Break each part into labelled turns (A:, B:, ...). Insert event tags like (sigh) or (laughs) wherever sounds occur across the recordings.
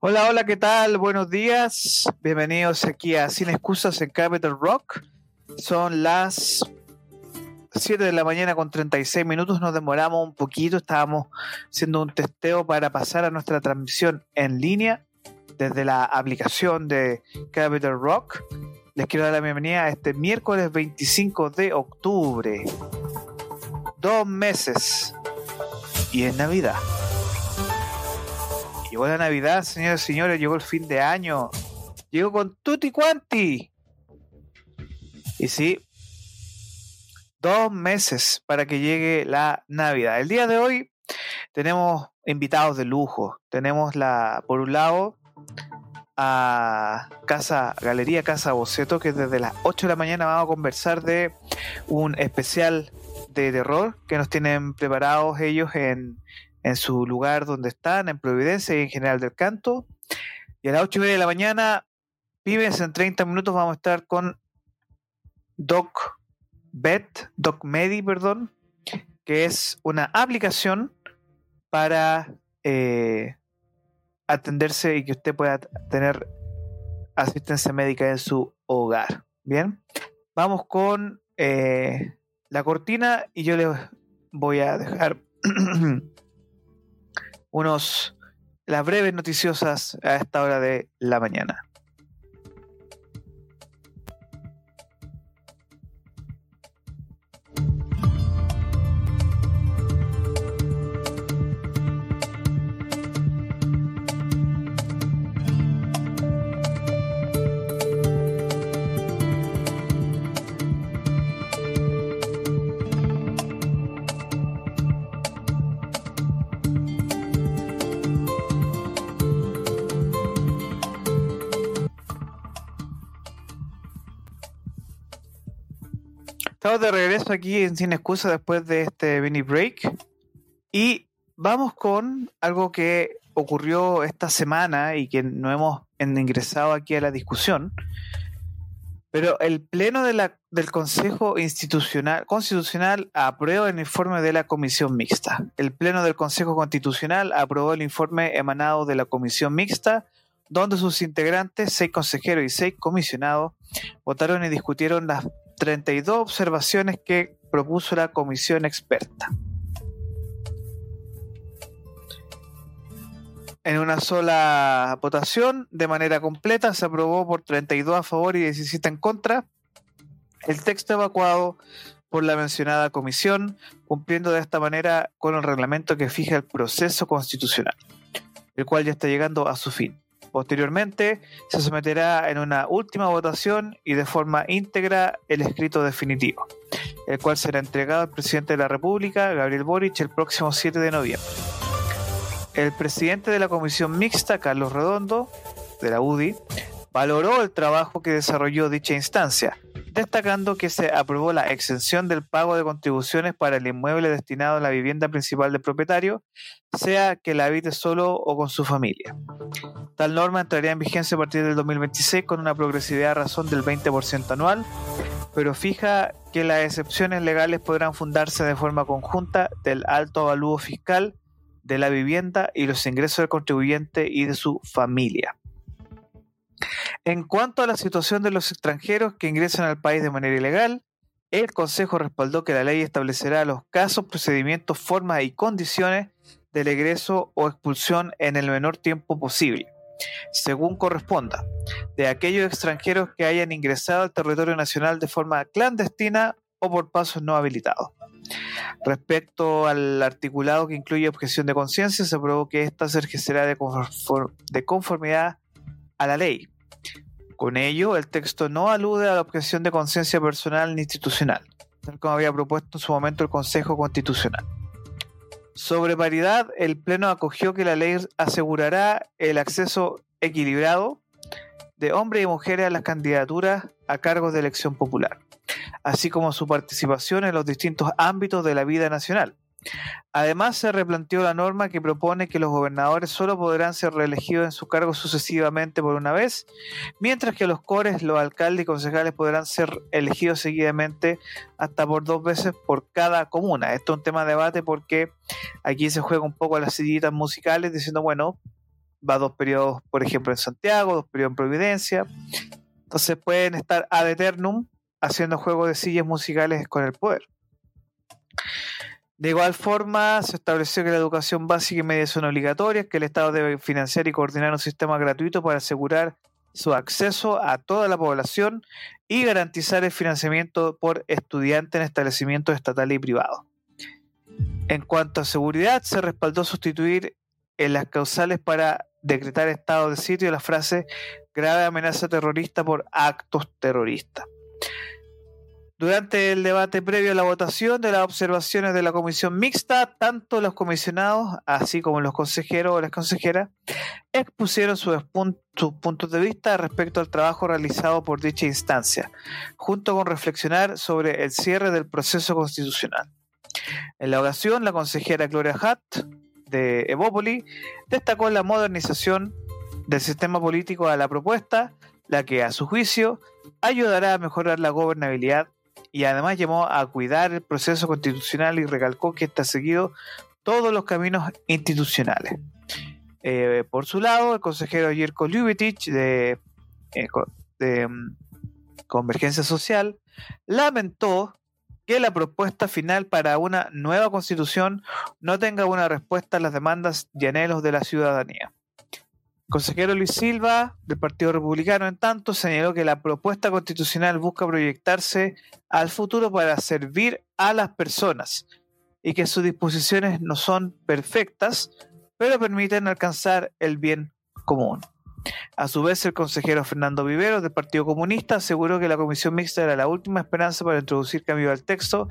A: Hola, hola, ¿qué tal? Buenos días. Bienvenidos aquí a Sin Excusas en Capital Rock. Son las 7 de la mañana con 36 minutos. Nos demoramos un poquito. Estábamos haciendo un testeo para pasar a nuestra transmisión en línea desde la aplicación de Capital Rock. Les quiero dar la bienvenida a este miércoles 25 de octubre. Dos meses. Y es Navidad. Llegó la Navidad, señores y señores, llegó el fin de año. Llegó con tutti quanti. Y sí, dos meses para que llegue la Navidad. El día de hoy tenemos invitados de lujo. Tenemos la, por un lado, a Casa Galería Casa Boceto, que desde las 8 de la mañana vamos a conversar de un especial de terror que nos tienen preparados ellos en en su lugar donde están, en Providencia y en General del Canto. Y a las 8 y media de la mañana, pibes, en 30 minutos vamos a estar con Doc Bet, Doc Medi, perdón, que es una aplicación para eh, atenderse y que usted pueda tener asistencia médica en su hogar. Bien, vamos con eh, la cortina y yo les voy a dejar (clears throat) unos las breves noticiosas a esta hora de la mañana. Estamos de regreso aquí en Sin Excusa después de este mini break. Y vamos con algo que ocurrió esta semana y que no hemos ingresado aquí a la discusión. Pero el Pleno de la, del Consejo Institucional, Constitucional aprueba el informe de la Comisión Mixta. El Pleno del Consejo Constitucional aprobó el informe emanado de la Comisión Mixta, donde sus integrantes, seis consejeros y seis comisionados, votaron y discutieron las 32 observaciones que propuso la comisión experta. En una sola votación, de manera completa, se aprobó por 32 a favor y 17 en contra el texto evacuado por la mencionada comisión, cumpliendo de esta manera con el reglamento que fija el proceso constitucional, el cual ya está llegando a su fin. Posteriormente, se someterá en una última votación y de forma íntegra el escrito definitivo, el cual será entregado al presidente de la República, Gabriel Boric, el próximo 7 de noviembre. El presidente de la comisión mixta, Carlos Redondo, de la UDI, valoró el trabajo que desarrolló dicha instancia, destacando que se aprobó la exención del pago de contribuciones para el inmueble destinado a la vivienda principal del propietario, sea que la habite solo o con su familia. Tal norma entraría en vigencia a partir del 2026 con una progresividad a razón del 20% anual, pero fija que las excepciones legales podrán fundarse de forma conjunta del alto avalúo fiscal de la vivienda y los ingresos del contribuyente y de su familia. En cuanto a la situación de los extranjeros que ingresan al país de manera ilegal, el Consejo respaldó que la ley establecerá los casos, procedimientos, formas y condiciones del egreso o expulsión en el menor tiempo posible, según corresponda, de aquellos extranjeros que hayan ingresado al territorio nacional de forma clandestina o por pasos no habilitados. Respecto al articulado que incluye objeción de conciencia, se aprobó que ésta se ejercerá de conformidad a la ley. Con ello, el texto no alude a la objeción de conciencia personal ni institucional, tal como había propuesto en su momento el Consejo Constitucional. Sobre paridad, el Pleno acogió que la ley asegurará el acceso equilibrado de hombres y mujeres a las candidaturas a cargos de elección popular, así como su participación en los distintos ámbitos de la vida nacional, Además, se replanteó la norma que propone que los gobernadores solo podrán ser reelegidos en su cargo sucesivamente por una vez, mientras que los cores, los alcaldes y concejales podrán ser elegidos seguidamente hasta por dos veces por cada comuna. Esto es un tema de debate porque aquí se juega un poco a las sillitas musicales diciendo, bueno, va dos periodos, por ejemplo, en Santiago, dos periodos en Providencia. Entonces pueden estar ad eternum haciendo juegos de sillas musicales con el poder. De igual forma, se estableció que la educación básica y media son obligatorias, que el Estado debe financiar y coordinar un sistema gratuito para asegurar su acceso a toda la población y garantizar el financiamiento por estudiante en establecimientos estatales y privados. En cuanto a seguridad, se respaldó sustituir en las causales para decretar estado de sitio la frase grave amenaza terrorista por actos terroristas. Durante el debate previo a la votación de las observaciones de la comisión mixta, tanto los comisionados, así como los consejeros o las consejeras, expusieron sus, puntos de vista respecto al trabajo realizado por dicha instancia, junto con reflexionar sobre el cierre del proceso constitucional. En la ocasión, la consejera Gloria Hatt, de Evópoli, destacó la modernización del sistema político a la propuesta, la que, a su juicio, ayudará a mejorar la gobernabilidad y además llamó a cuidar el proceso constitucional y recalcó que está seguido todos los caminos institucionales. Eh, por su lado, el consejero Jerko Ljubicic de, eh, mm, Convergencia Social lamentó que la propuesta final para una nueva constitución no tenga una respuesta a las demandas y anhelos de la ciudadanía consejero Luis Silva, del Partido Republicano, en tanto, señaló que la propuesta constitucional busca proyectarse al futuro para servir a las personas y que sus disposiciones no son perfectas, pero permiten alcanzar el bien común. A su vez, el consejero Fernando Vivero, del Partido Comunista, aseguró que la comisión mixta era la última esperanza para introducir cambio al texto,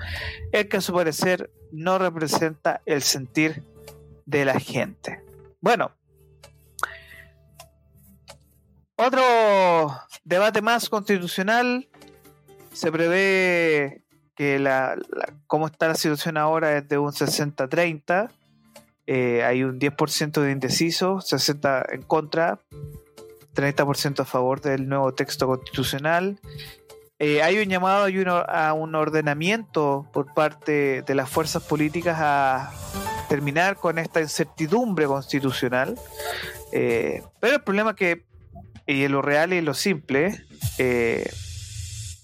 A: el que a su parecer no representa el sentir de la gente. Bueno, otro debate más constitucional. Se prevé que la, cómo está la situación ahora es de un 60-30. Eh, hay un 10% de indeciso, 60 en contra, 30% a favor del nuevo texto constitucional. Eh, hay un llamado a un ordenamiento por parte de las fuerzas políticas a terminar con esta incertidumbre constitucional. Eh, pero el problema es que y en lo real y en lo simple, eh,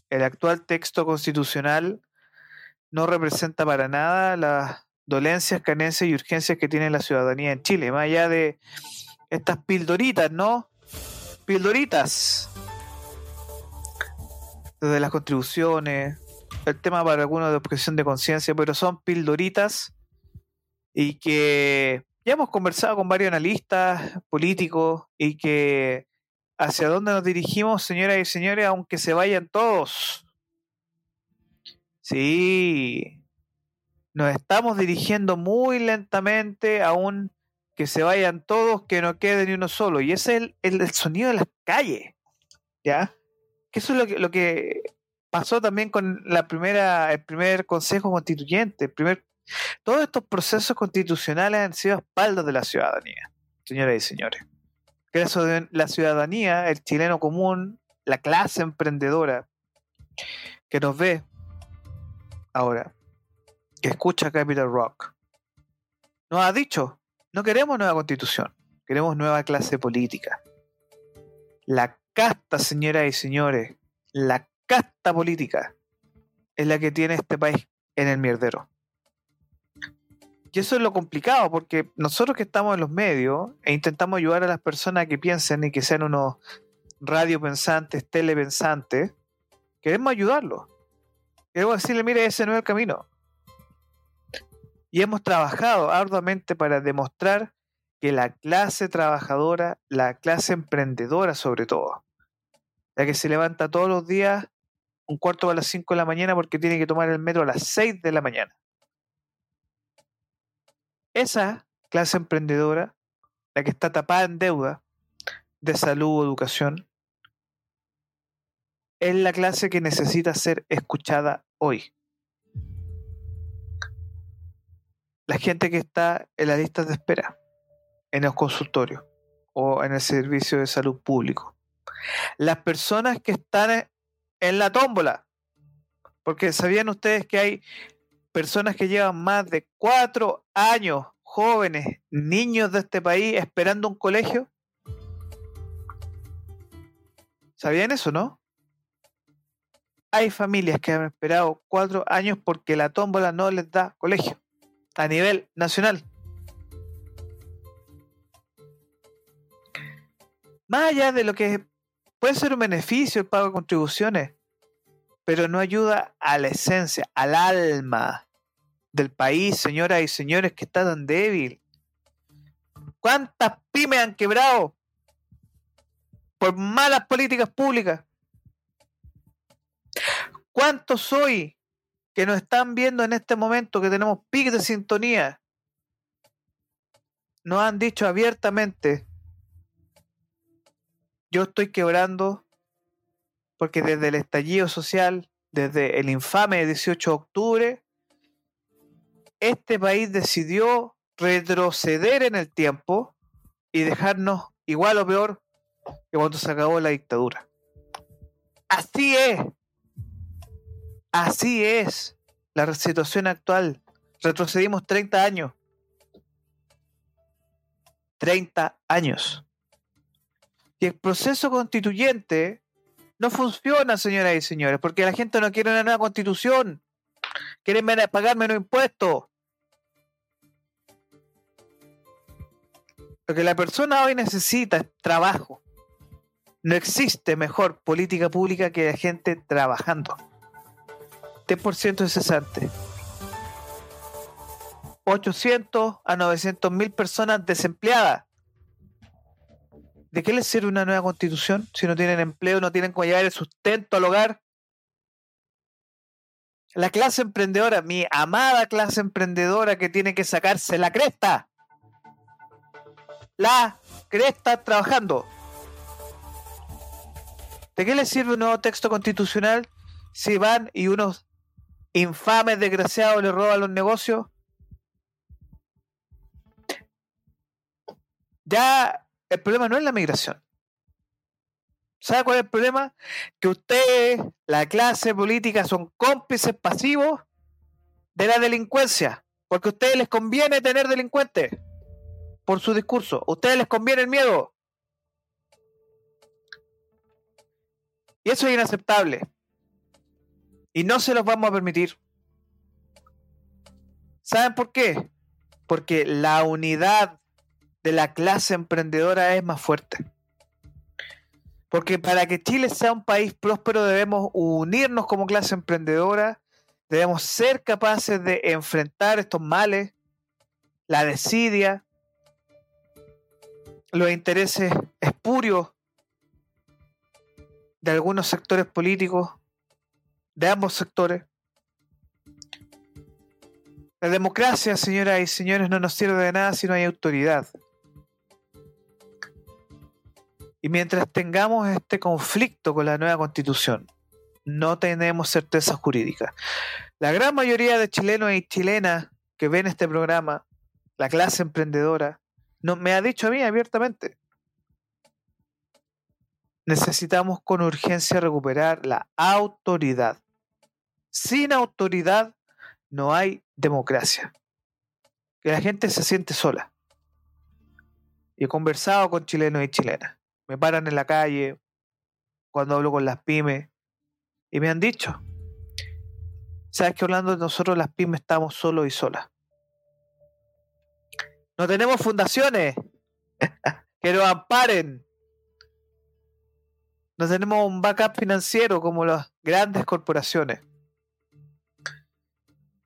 A: el actual texto constitucional no representa para nada las dolencias, carencias y urgencias que tiene la ciudadanía en Chile, más allá de estas pildoritas, ¿no? Pildoritas. Desde las contribuciones, el tema para algunos de objeción de conciencia, pero son pildoritas y que ya hemos conversado con varios analistas políticos y que hacia dónde nos dirigimos, señoras y señores, aunque se vayan todos. Sí, nos estamos dirigiendo muy lentamente a un que se vayan todos, que no quede ni uno solo. Y ese es el, sonido de las calles. ¿Ya? Que eso es lo que, lo que pasó también con la primera, el primer Consejo Constituyente. primer, todos estos procesos constitucionales han sido espaldas de la ciudadanía, señoras y señores que la ciudadanía, el chileno común, la clase emprendedora que nos ve ahora, que escucha Capital Rock, nos ha dicho, no queremos nueva constitución, queremos nueva clase política. La casta, señoras y señores, la casta política es la que tiene este país en el mierdero. Y eso es lo complicado, porque nosotros que estamos en los medios e intentamos ayudar a las personas que piensen y que sean unos radiopensantes, telepensantes, queremos ayudarlos. Queremos decirle, mire, ese no es el camino. Y hemos trabajado arduamente para demostrar que la clase trabajadora, la clase emprendedora sobre todo, la que se levanta todos los días un cuarto a las 5 de la mañana porque tiene que tomar el metro a las 6 de la mañana esa clase emprendedora, la que está tapada en deuda de salud o educación, es la clase que necesita ser escuchada hoy. La gente que está en las listas de espera, en los consultorios o en el servicio de salud público. Las personas que están en la tómbola. Porque sabían ustedes que hay personas que llevan más de cuatro años, jóvenes, niños de este país, esperando un colegio? ¿Sabían eso, no? Hay familias que han esperado cuatro años porque la tómbola no les da colegio a nivel nacional. Más allá de lo que puede ser un beneficio el pago de contribuciones, pero no ayuda a la esencia, al alma del país, señoras y señores, que está tan débil. ¿Cuántas pymes han quebrado por malas políticas públicas? ¿Cuántos hoy que nos están viendo en este momento que tenemos pic de sintonía nos han dicho abiertamente yo estoy quebrando porque desde el estallido social, desde el infame 18 de octubre, este país decidió retroceder en el tiempo y dejarnos igual o peor que cuando se acabó la dictadura. Así es. Así es la situación actual. Retrocedimos 30 años. 30 años. Y el proceso constituyente no funciona, señoras y señores, porque la gente no quiere una nueva constitución. Quieren pagar menos impuestos. Lo que la persona hoy necesita es trabajo. No existe mejor política pública que la gente trabajando. 10% de cesante. 800 a 900 mil personas desempleadas. ¿De qué les sirve una nueva constitución si no tienen empleo, no tienen cómo llevar el sustento al hogar? La clase emprendedora, mi amada clase emprendedora que tiene que sacarse la cresta. La cresta trabajando. ¿De qué les sirve un nuevo texto constitucional si van y unos infames desgraciados le roban los negocios? Ya el problema no es la migración. ¿Sabe cuál es el problema? Que ustedes, la clase política, son cómplices pasivos de la delincuencia. Porque a ustedes les conviene tener delincuentes por su discurso. A ustedes les conviene el miedo. Y eso es inaceptable. Y no se los vamos a permitir. ¿Saben por qué? Porque la unidad de la clase emprendedora es más fuerte. Porque para que Chile sea un país próspero debemos unirnos como clase emprendedora, debemos ser capaces de enfrentar estos males, la desidia, los intereses espurios de algunos sectores políticos, de ambos sectores. La democracia, señoras y señores, no nos sirve de nada si no hay autoridad. Y mientras tengamos este conflicto con la nueva constitución, no tenemos certeza jurídica. La gran mayoría de chilenos y chilenas que ven este programa, la clase emprendedora, me ha dicho a mí abiertamente, necesitamos con urgencia recuperar la autoridad. Sin autoridad no hay democracia. Que la gente se siente sola. Y he conversado con chilenos y chilenas me paran en la calle, cuando hablo con las pymes, y me han dicho, ¿sabes que Orlando? Nosotros las pymes estamos solos y solas. No tenemos fundaciones (laughs) que nos amparen. No tenemos un backup financiero como las grandes corporaciones.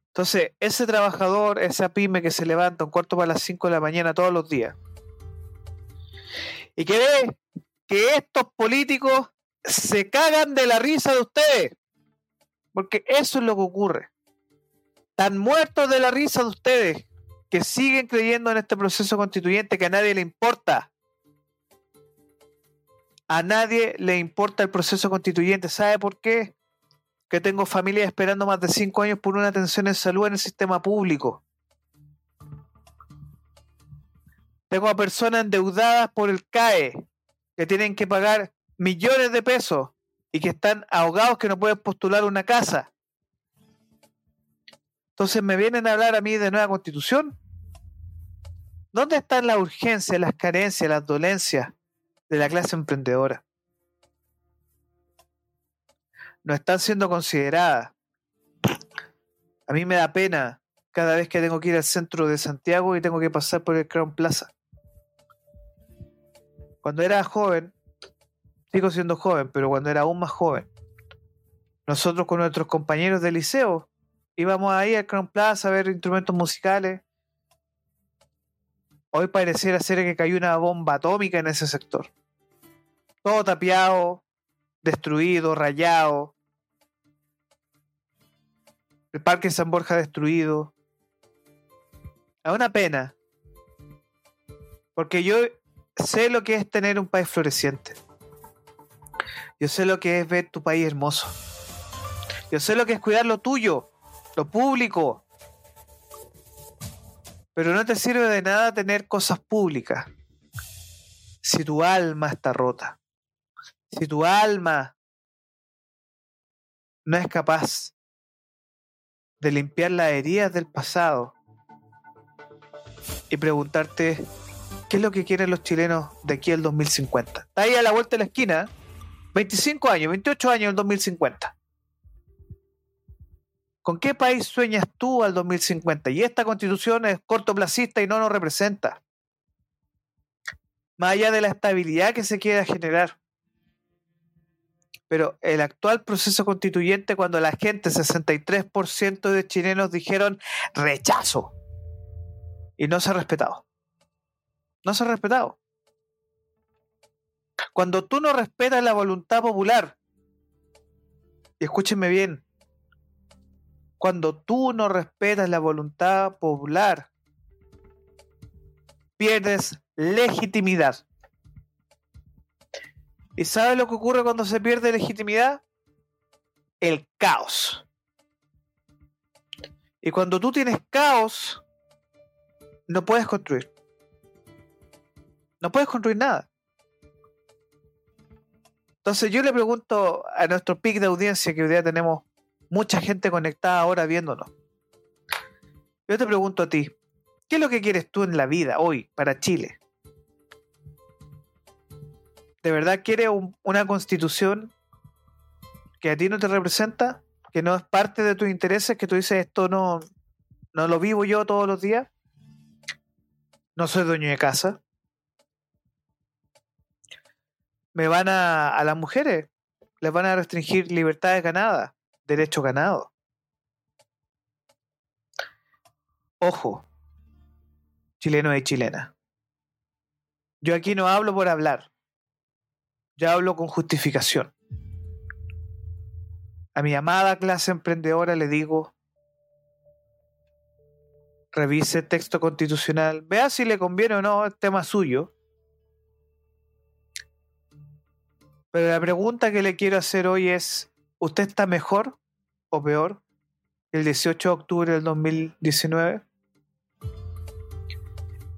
A: Entonces, ese trabajador, esa pyme que se levanta un cuarto para las 5 de la mañana todos los días y que ve que estos políticos se cagan de la risa de ustedes. Porque eso es lo que ocurre. Están muertos de la risa de ustedes que siguen creyendo en este proceso constituyente que a nadie le importa. A nadie le importa el proceso constituyente. ¿Sabe por qué? Que tengo familia esperando más de cinco años por una atención en salud en el sistema público. Tengo a personas endeudadas por el CAE que tienen que pagar millones de pesos y que están ahogados que no pueden postular una casa. Entonces me vienen a hablar a mí de nueva constitución. ¿Dónde están las urgencias, las carencias, las dolencias de la clase emprendedora? no están siendo consideradas. A mí me da pena cada vez que tengo que ir al centro de Santiago y tengo que pasar por el Crown Plaza. Cuando era joven, sigo siendo joven, pero cuando era aún más joven, nosotros con nuestros compañeros de liceo íbamos ahí al Crown Plaza a ver instrumentos musicales. Hoy pareciera ser que cayó una bomba atómica en ese sector. Todo tapiado, destruido, rayado. El parque San Borja destruido. Es una pena. Porque yo sé lo que es tener un país floreciente. Yo sé lo que es ver tu país hermoso. Yo sé lo que es cuidar lo tuyo, lo público. Pero no te sirve de nada tener cosas públicas si tu alma está rota. Si tu alma no es capaz de limpiar las heridas del pasado y preguntarte qué es lo que quieren los chilenos de aquí al 2050. Está ahí a la vuelta de la esquina, 25 años, 28 años en el 2050. ¿Con qué país sueñas tú al 2050? Y esta constitución es cortoplacista y no nos representa. Más allá de la estabilidad que se quiera generar. Pero el actual proceso constituyente, cuando la gente, 63% de chilenos dijeron rechazo, y no se ha respetado. No se ha respetado. Cuando tú no respetas la voluntad popular, y escúchenme bien, cuando tú no respetas la voluntad popular, pierdes legitimidad. ¿Y sabes lo que ocurre cuando se pierde legitimidad? El caos. Y cuando tú tienes caos, no puedes construir. No puedes construir nada. Entonces yo le pregunto a nuestro pic de audiencia, que hoy día tenemos mucha gente conectada ahora viéndonos. Yo te pregunto a ti, ¿qué es lo que quieres tú en la vida hoy para Chile? ¿De verdad quieres una constitución que a ti no te representa? ¿Que no es parte de tus intereses? ¿Que tú dices esto no, no lo vivo yo todos los días? ¿No soy dueño de casa? ¿Me van a, a las mujeres? ¿Les van a restringir libertades ganadas? ¿Derechos ganados? Ojo, chileno y chilena. Yo aquí no hablo por hablar. Ya hablo con justificación. A mi amada clase emprendedora le digo, revise el texto constitucional, vea si le conviene o no, el tema suyo. Pero la pregunta que le quiero hacer hoy es, ¿usted está mejor o peor el 18 de octubre del 2019?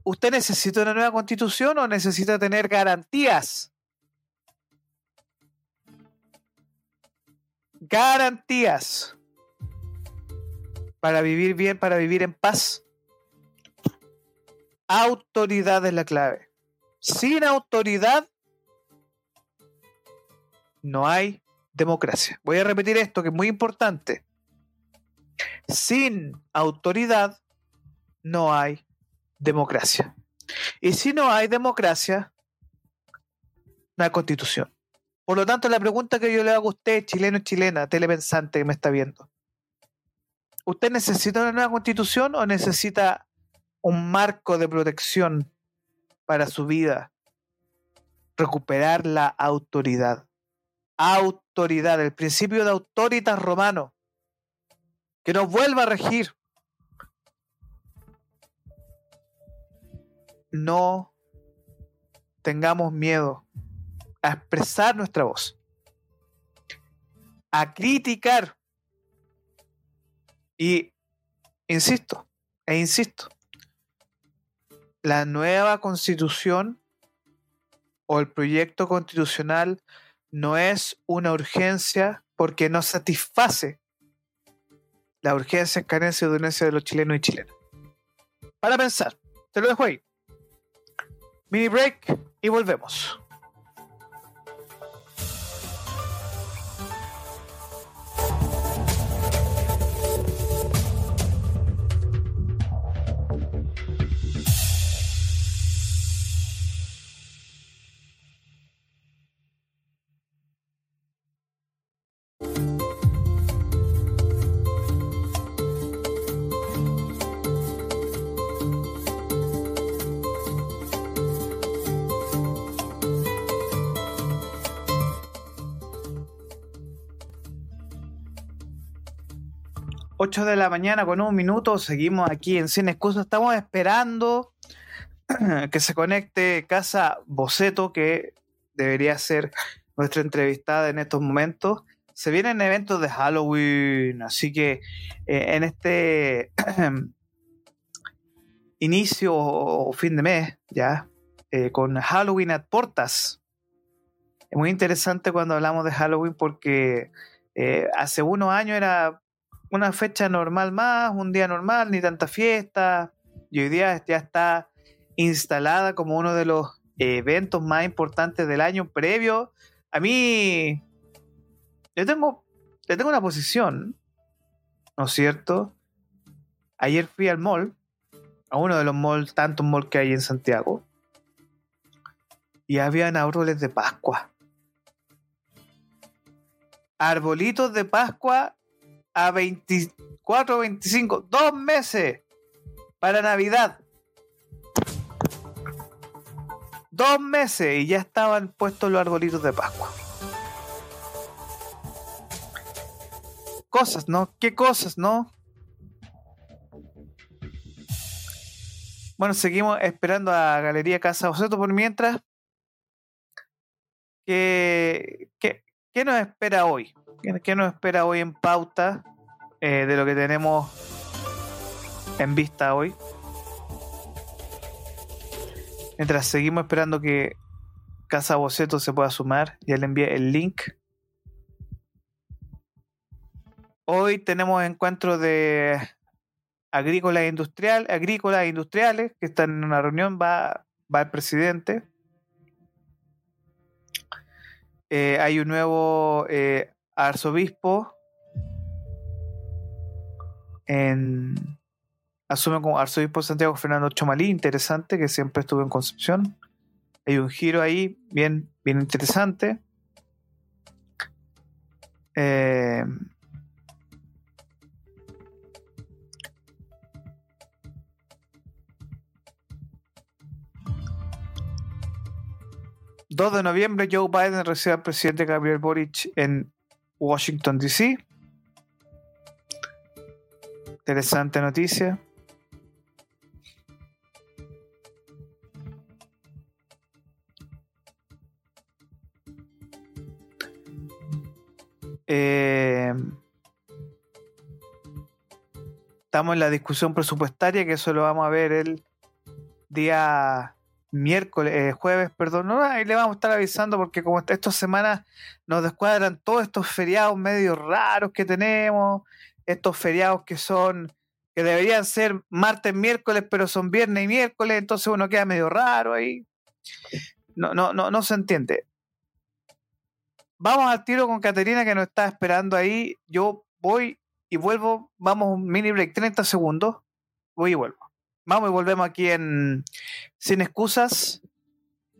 A: ¿Usted necesita una nueva constitución o necesita tener garantías garantías para vivir bien, para vivir en paz. Autoridad es la clave. Sin autoridad no hay democracia. Voy a repetir esto que es muy importante. Sin autoridad no hay democracia. Y si no hay democracia, no hay constitución. Por lo tanto, la pregunta que yo le hago a usted, chileno y chilena, telepensante que me está viendo, ¿usted necesita una nueva constitución o necesita un marco de protección para su vida? Recuperar la autoridad. Autoridad, el principio de autoritas romano, que nos vuelva a regir. No tengamos miedo a expresar nuestra voz, a criticar. Y insisto, e insisto, la nueva constitución o el proyecto constitucional no es una urgencia porque no satisface la urgencia, carencia y urgencia de los chilenos y chilenas. Para pensar, te lo dejo ahí. Mini break y volvemos. 8 de la mañana con un minuto. Seguimos aquí en Sin Excusa. Estamos esperando (clears throat) que se conecte Casa Boceto, que debería ser nuestra entrevistada en estos momentos. Se vienen eventos de Halloween, así que eh, en este (clears throat) inicio o fin de mes, ya, eh, con Halloween at Portas. Es muy interesante cuando hablamos de Halloween porque eh, hace unos años era una fecha normal más, un día normal, ni tanta fiesta. Y hoy día ya está instalada como uno de los eventos más importantes del año previo. A mí, yo tengo, yo tengo una posición, ¿no es cierto? Ayer fui al mall, a uno de los malls, tantos malls que hay en Santiago, y habían árboles de Pascua. Arbolitos de Pascua a 24, 25, dos meses para Navidad. Dos meses y ya estaban puestos los arbolitos de Pascua. Cosas, ¿no? ¿Qué cosas, no? Bueno, seguimos esperando a Galería Casa Boceto por mientras. ¿Qué, qué, qué nos espera hoy? ¿Qué, nos espera hoy en pauta eh, de lo que tenemos en vista hoy? Mientras seguimos esperando que Casa Boceto se pueda sumar, ya le envié el link. Hoy tenemos encuentro de agrícolas e industrial, agrícolas e industriales que están en una reunión, va, va el presidente. Eh, hay un nuevo eh, arzobispo en, asume como arzobispo Santiago Fernando Chomalí, interesante, que siempre estuvo en Concepción. Hay un giro ahí bien, bien interesante. Eh, 2 de noviembre, Joe Biden recibe al presidente Gabriel Boric en Washington, D.C. Interesante noticia. Eh, estamos en la discusión presupuestaria, que eso lo vamos a ver el día miércoles, eh, jueves, perdón, ahí le vamos a estar avisando porque como estas semanas nos descuadran todos estos feriados medio raros que tenemos, estos feriados que son, que deberían ser martes, miércoles, pero son viernes y miércoles, entonces uno queda medio raro ahí. No, no, no, no se entiende. Vamos al tiro con Caterina que nos está esperando ahí. Yo voy y vuelvo. Vamos un mini break, 30 segundos. Voy y vuelvo. Vamos y volvemos aquí en Sin Excusas,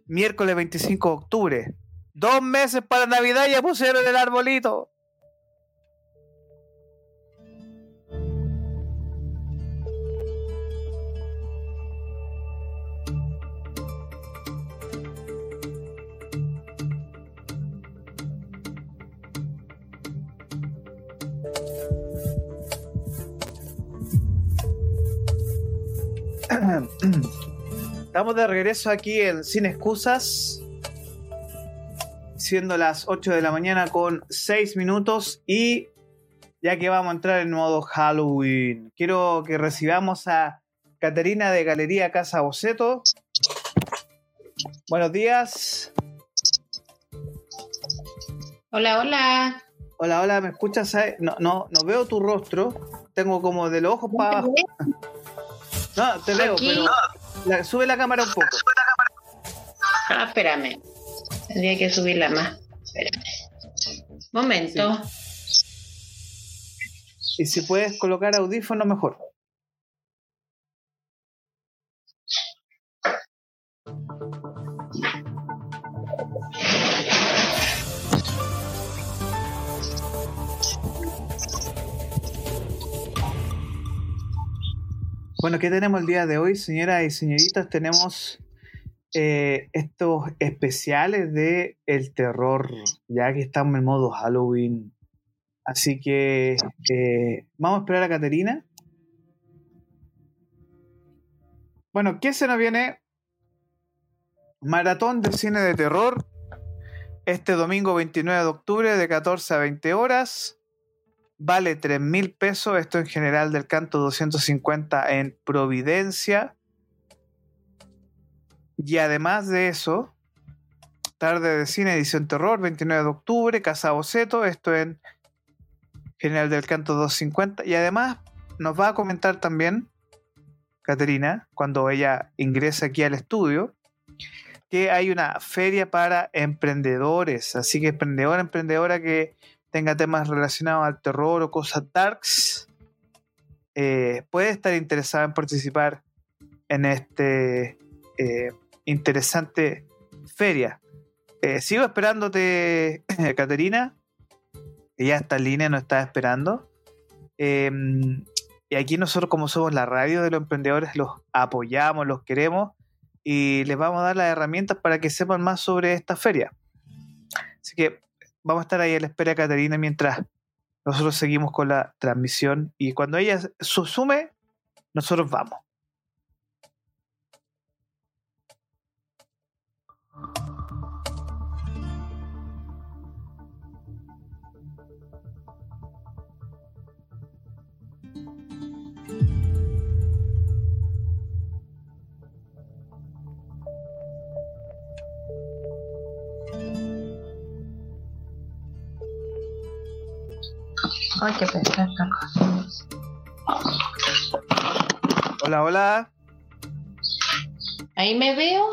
A: miércoles 25 de octubre. Dos meses para Navidad ya pusieron el arbolito. (clears throat) Estamos de regreso aquí en Sin Excusas, siendo las 8 de la mañana con 6 minutos y ya que vamos a entrar en modo Halloween, quiero que recibamos a Caterina de Galería Casa Boceto. Buenos días.
B: Hola, hola.
A: Hola, hola, ¿me escuchas? No, no, no veo tu rostro. Tengo como de los ojos para (laughs) abajo. No, te leo, pero sube la cámara un poco.
B: Ah, espérame. Tendría que subirla más. Espérame. Momento.
A: Y si puedes colocar audífono, mejor. Bueno, ¿qué tenemos el día de hoy, señoras y señoritas? Tenemos eh, estos especiales de el terror, ya que estamos en modo Halloween. Así que eh, vamos a esperar a Caterina. Bueno, ¿qué se nos viene? Maratón de cine de terror. Este domingo 29 de octubre de 14 a 20 horas. Vale 3 mil pesos. Esto en general del canto 250 en Providencia. Y además de eso, tarde de cine, edición terror, 29 de octubre, Casa Boceto. Esto en general del canto 250. Y además nos va a comentar también Caterina, cuando ella ingresa aquí al estudio, que hay una feria para emprendedores. Así que emprendedor, emprendedora que tenga temas relacionados al terror o cosas darks, eh, puede estar interesada en participar en este eh, interesante feria. Eh, sigo esperándote, (clears throat) Caterina, que ya está en línea, nos está esperando. Em, y aquí nosotros, como somos la radio de los emprendedores, los apoyamos, los queremos y les vamos a dar las herramientas para que sepan más sobre esta feria. Así que vamos a estar ahí a la espera, Caterina, mientras nosotros seguimos con la transmisión y cuando ella se sume, nosotros vamos.
B: Ay, qué pesar esta cosa.
A: Hola, hola.
B: Ahí me veo.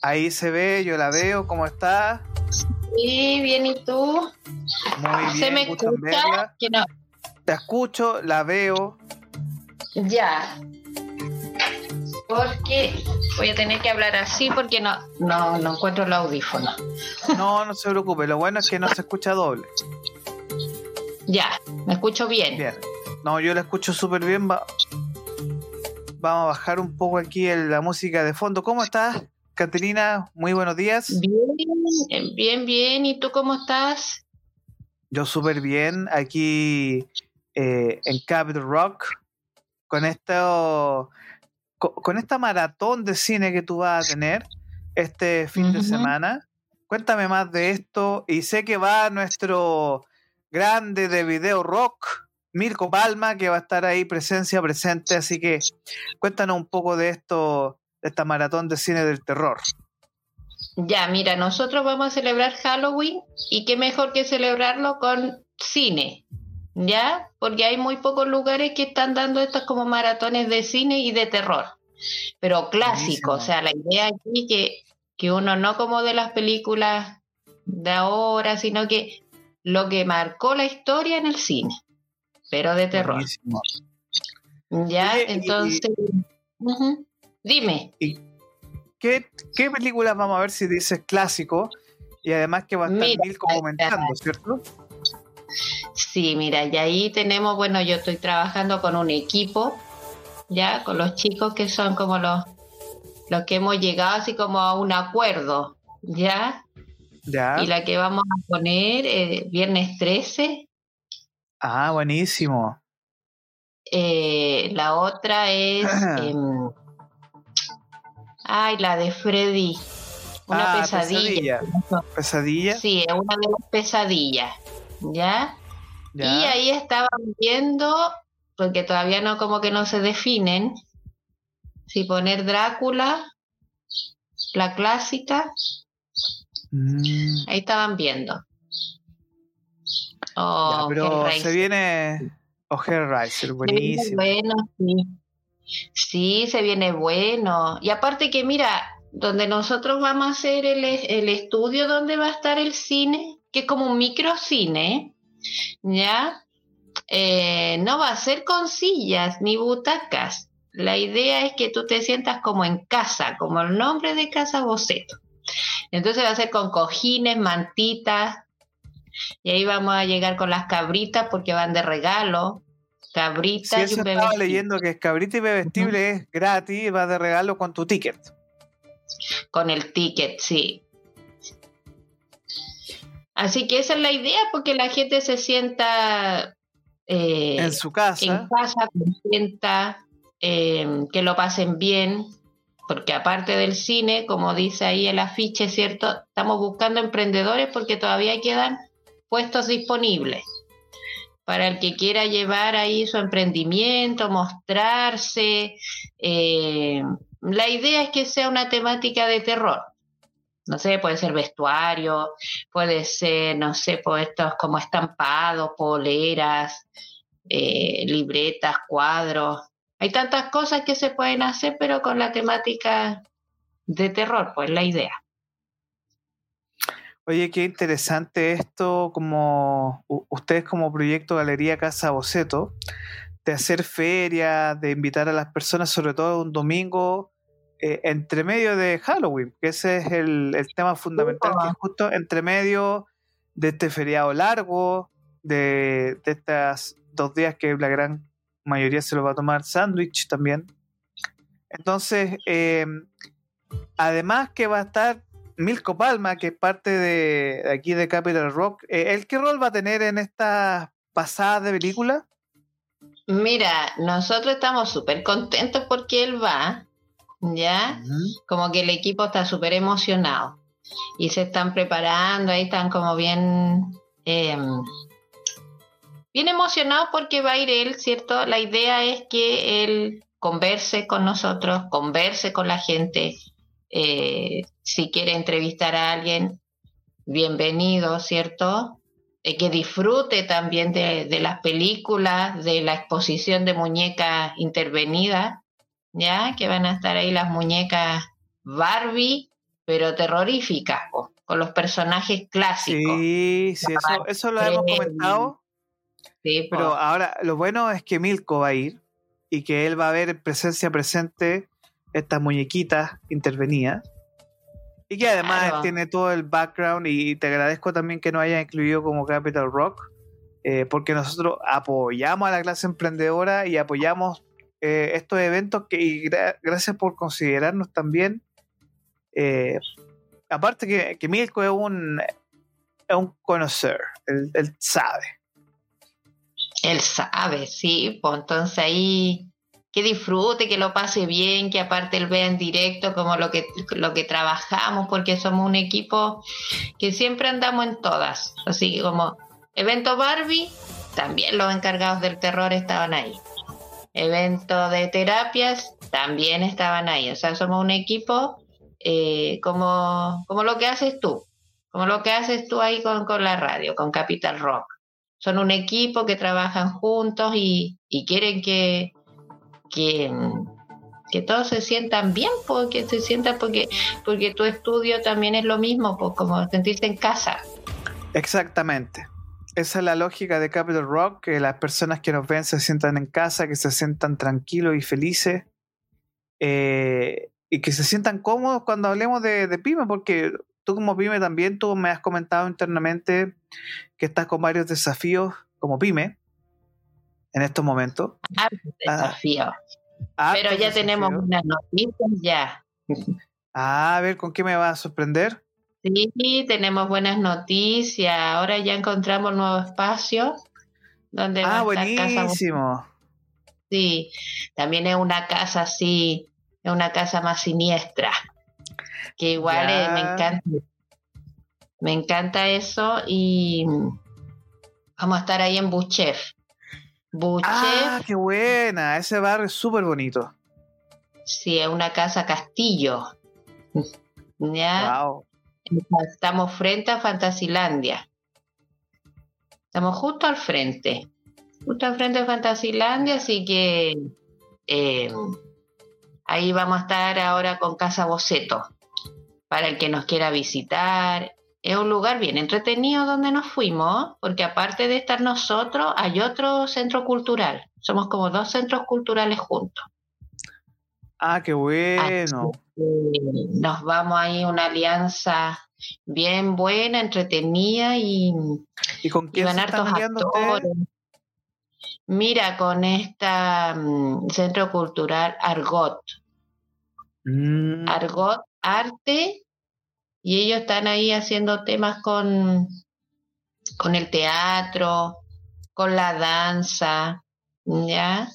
A: Ahí se ve, yo la veo, ¿cómo está?
B: Sí, bien, ¿y tú?
A: Muy bien,
B: ¿Se me
A: gusto en
B: escucha? Que no.
A: Te escucho, la veo.
B: Ya. Porque voy a tener que hablar así porque no, no, no encuentro el audífono.
A: No, no se preocupe, lo bueno es que no se escucha doble.
B: Ya, me escucho bien.
A: Bien. No, yo la escucho súper bien. va- Vamos a bajar un poco aquí el- la música de fondo. ¿Cómo estás, Caterina? Muy buenos días.
B: Bien, bien, bien. ¿Y tú cómo estás?
A: Yo súper bien. Aquí eh, en Capitol Rock. Con esto. co- Con esta maratón de cine que tú vas a tener este fin de semana. Cuéntame más de esto. Y sé que va nuestro grande de video rock, Mirko Palma, que va a estar ahí presencia presente. Así que cuéntanos un poco de esto, de esta maratón de cine del terror.
B: Ya, mira, nosotros vamos a celebrar Halloween y qué mejor que celebrarlo con cine, ¿ya? Porque hay muy pocos lugares que están dando estos como maratones de cine y de terror, pero clásico,
A: Buenísimo.
B: o sea, la idea aquí que, que uno no como de las películas de ahora, sino que lo que marcó la historia en el cine, pero de terror,
A: Buenísimo.
B: ¿ya?
A: Y-
B: Entonces, dime.
A: ¿Qué, ¿Qué películas vamos a ver si dices clásico? Y además que va a estar
B: Mira,
A: Milko comentando, ¿cierto?
B: Sí, mira, y ahí tenemos, bueno, yo estoy trabajando con un equipo, ya, con los chicos que son como los, los que hemos llegado así como a un acuerdo, ya,
A: Ya.
B: y la que vamos a poner eh, viernes 13,
A: Ah, buenísimo.
B: eh, la otra es, (clears throat) em, ay, la de Freddy, una
A: Ah,
B: pesadilla.
A: Pesadilla.
B: Sí, es una de las pesadillas, ¿ya?
A: Ya.
B: Y ahí estaban viendo, porque todavía no como que no se definen, si poner Drácula, la clásica,
A: Mm,
B: ahí estaban viendo.
A: ya,
B: Oh,
A: pero
B: Hellraiser.
A: se viene Oh, Hellraiser,
B: Se viene
A: buenísimo.
B: bueno, sí. Sí, se viene bueno. Y aparte que mira, donde nosotros vamos a hacer el, el estudio donde va a estar el cine, que es como un microcine, ¿ya? Eh, no va a ser con sillas ni butacas. La idea es que tú te sientas como en casa, como el nombre de Casa Boceto. Entonces va a ser con cojines, mantitas, y ahí vamos a llegar con las cabritas porque van de regalo. Cabritas y
A: eso
B: un bebé.
A: estaba leyendo que Cabrita y Bebestible es gratis, va de regalo con tu ticket.
B: Con el ticket, sí. Así que esa es la idea, porque la gente se sienta
A: eh, en su casa,
B: en casa, se sienta eh, que lo pasen bien, porque aparte del cine, como dice ahí el afiche, ¿cierto? Estamos buscando emprendedores porque todavía quedan puestos disponibles para el que quiera llevar ahí su emprendimiento, mostrarse. Eh, la idea es que sea una temática de terror. No sé, puede ser vestuario, puede ser, no sé, pues estos como estampados, poleras, eh, libretas, cuadros. Hay tantas cosas que se pueden hacer, pero con la temática de terror, pues la idea.
A: Oye, qué interesante esto, como ustedes como proyecto Galería Casa Boceto, de hacer ferias, de invitar a las personas, sobre todo un domingo, eh, entre medio de Halloween, que ese es el, tema fundamental, que es justo entre medio de este feriado largo, de, de estos dos días que la gran mayoría se lo va a tomar sándwich también. Entonces, eh, además que va a estar Milko Palma, que es parte de, aquí de Capital Rock, eh, ¿el qué rol va a tener en esta pasada de película?
B: Mira, nosotros estamos súper contentos porque él va, ¿ya? Como que el equipo está súper emocionado y se están preparando, ahí están como bien, em, bien emocionados porque va a ir él, ¿cierto? La idea es que él converse con nosotros, converse con la gente, eh, si quiere entrevistar a alguien, bienvenido, ¿cierto? Eh, que disfrute también de, las películas, de la exposición de muñecas intervenidas, ¿ya? Que van a estar ahí las muñecas Barbie, pero terroríficas, con los personajes clásicos.
A: Sí, sí, eso, lo hemos comentado. Sí, pero ahora lo bueno es que Milko va a ir y que él va a ver presencia presente estas muñequitas intervenidas. Y que además tiene todo el background y te agradezco también que nos haya incluido como Capital Rock, eh, porque nosotros apoyamos a la clase emprendedora y apoyamos eh, estos eventos que, y gracias por considerarnos también. Eh, aparte que, que Milko es un, es un conocer, él, él sabe.
B: Él sabe, sí, pues entonces ahí que disfrute, que lo pase bien, que aparte él vea en directo como lo que, lo que trabajamos, porque somos un equipo que siempre andamos en todas. Así que como evento Barbie, también los encargados del terror estaban ahí. Evento de terapias, también estaban ahí. O sea, somos un equipo eh, como, como lo que haces tú, como lo que haces tú ahí con, con la radio, con Capital Rock. Son un equipo que trabajan juntos y, y quieren que, que, que todos se sientan bien, porque se sientan porque, porque tu estudio también es lo mismo, pues, como sentirte en casa.
A: Exactamente. Esa es la lógica de Capital Rock, que las personas que nos ven se sientan en casa, que se sientan tranquilos y felices, eh, y que se sientan cómodos cuando hablemos de, de pyme, porque tú como pyme también, tú me has comentado internamente que estás con varios desafíos como pyme, en estos momentos.
B: Ah, desafío. Ah, Pero ya tenemos unas noticias ya.
A: Ah, a ver, ¿con qué me va a sorprender?
B: Sí, tenemos buenas noticias. Ahora ya encontramos nuevo espacio donde
A: ah, buenísimo.
B: Sí, también es una casa así, es una casa más siniestra. Que igual me encanta. Me encanta eso y vamos a estar ahí en Buchef.
A: Ah, qué buena. Ese barrio es súper bonito.
B: Sí, es una casa castillo. ¿Ya? Estamos frente a Fantasilandia. Estamos justo al frente. Justo al frente de Fantasilandia, así que eh, ahí vamos a estar ahora con Casa Boceto. Para el que nos quiera visitar, es un lugar bien entretenido donde nos fuimos, porque aparte de estar nosotros, hay otro centro cultural. Somos como dos centros culturales juntos.
A: Ah, qué bueno.
B: nos vamos ahí una alianza bien buena, entretenida y,
A: ¿Y con quién van hartos actores.
B: Mira, con esta mm, centro cultural Argot. Mm. Argot Arte y ellos están ahí haciendo temas con, con el teatro, con la danza, ¿ya?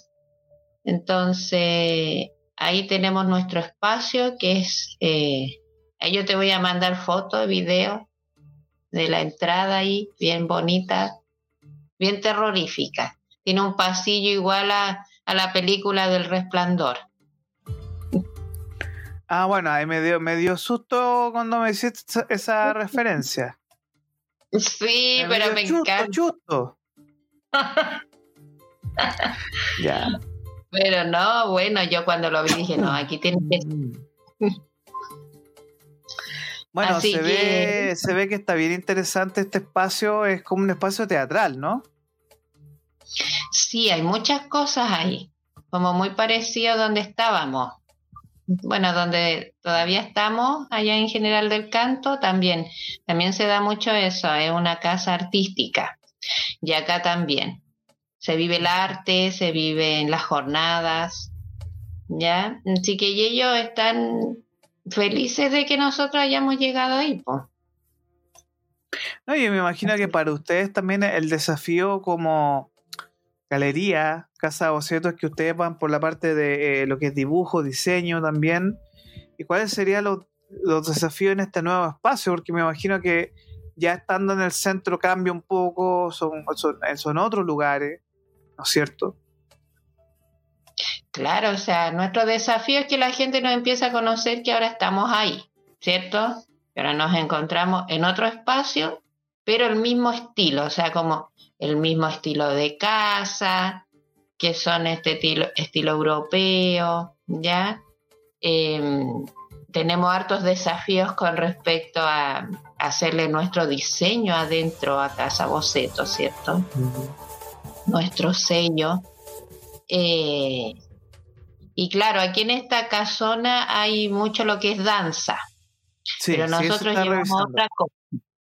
B: Entonces, ahí tenemos nuestro espacio que es, eh, yo te voy a mandar fotos, video de la entrada ahí, bien bonita, bien terrorífica. Tiene un pasillo igual a, a la película del resplandor.
A: Ah, bueno, ahí me dio, me dio susto cuando me hiciste esa, referencia.
B: Sí, pero me encanta.
A: Justo. (laughs)
B: ya. Pero no, bueno, yo cuando lo vi dije, no, aquí tiene que...
A: Bueno, se, ve, se ve que está bien interesante este espacio, es como un espacio teatral, ¿no?
B: Sí, hay muchas cosas ahí, como muy parecido a donde estábamos. Bueno, donde todavía estamos, allá en General del Canto, también, también se da mucho eso, es una casa artística. Y acá también. Se vive el arte, se vive en las jornadas, ¿ya? Así que ellos están felices de que nosotros hayamos llegado ahí, pues.
A: No, yo me imagino que para ustedes también el desafío como galería, casa bocetos, es que ustedes van por la parte de eh, lo que es dibujo, diseño también. ¿Y cuáles serían los, desafíos en este nuevo espacio? Porque me imagino que ya estando en el centro cambia un poco, son, son, otros lugares, ¿no es cierto?
B: Claro, o sea, nuestro desafío es que la gente nos empiece a conocer que ahora estamos ahí, ¿cierto? ahora nos encontramos en otro espacio, pero el mismo estilo, o sea, como el mismo estilo de casa, que son este estilo, estilo europeo, ¿ya? Em, tenemos hartos desafíos con respecto a, hacerle nuestro diseño adentro a Casa Boceto, ¿cierto? Nuestro sello. Eh, y claro, aquí en esta casona hay mucho lo que es danza. pero nosotros llevamos otra cosa.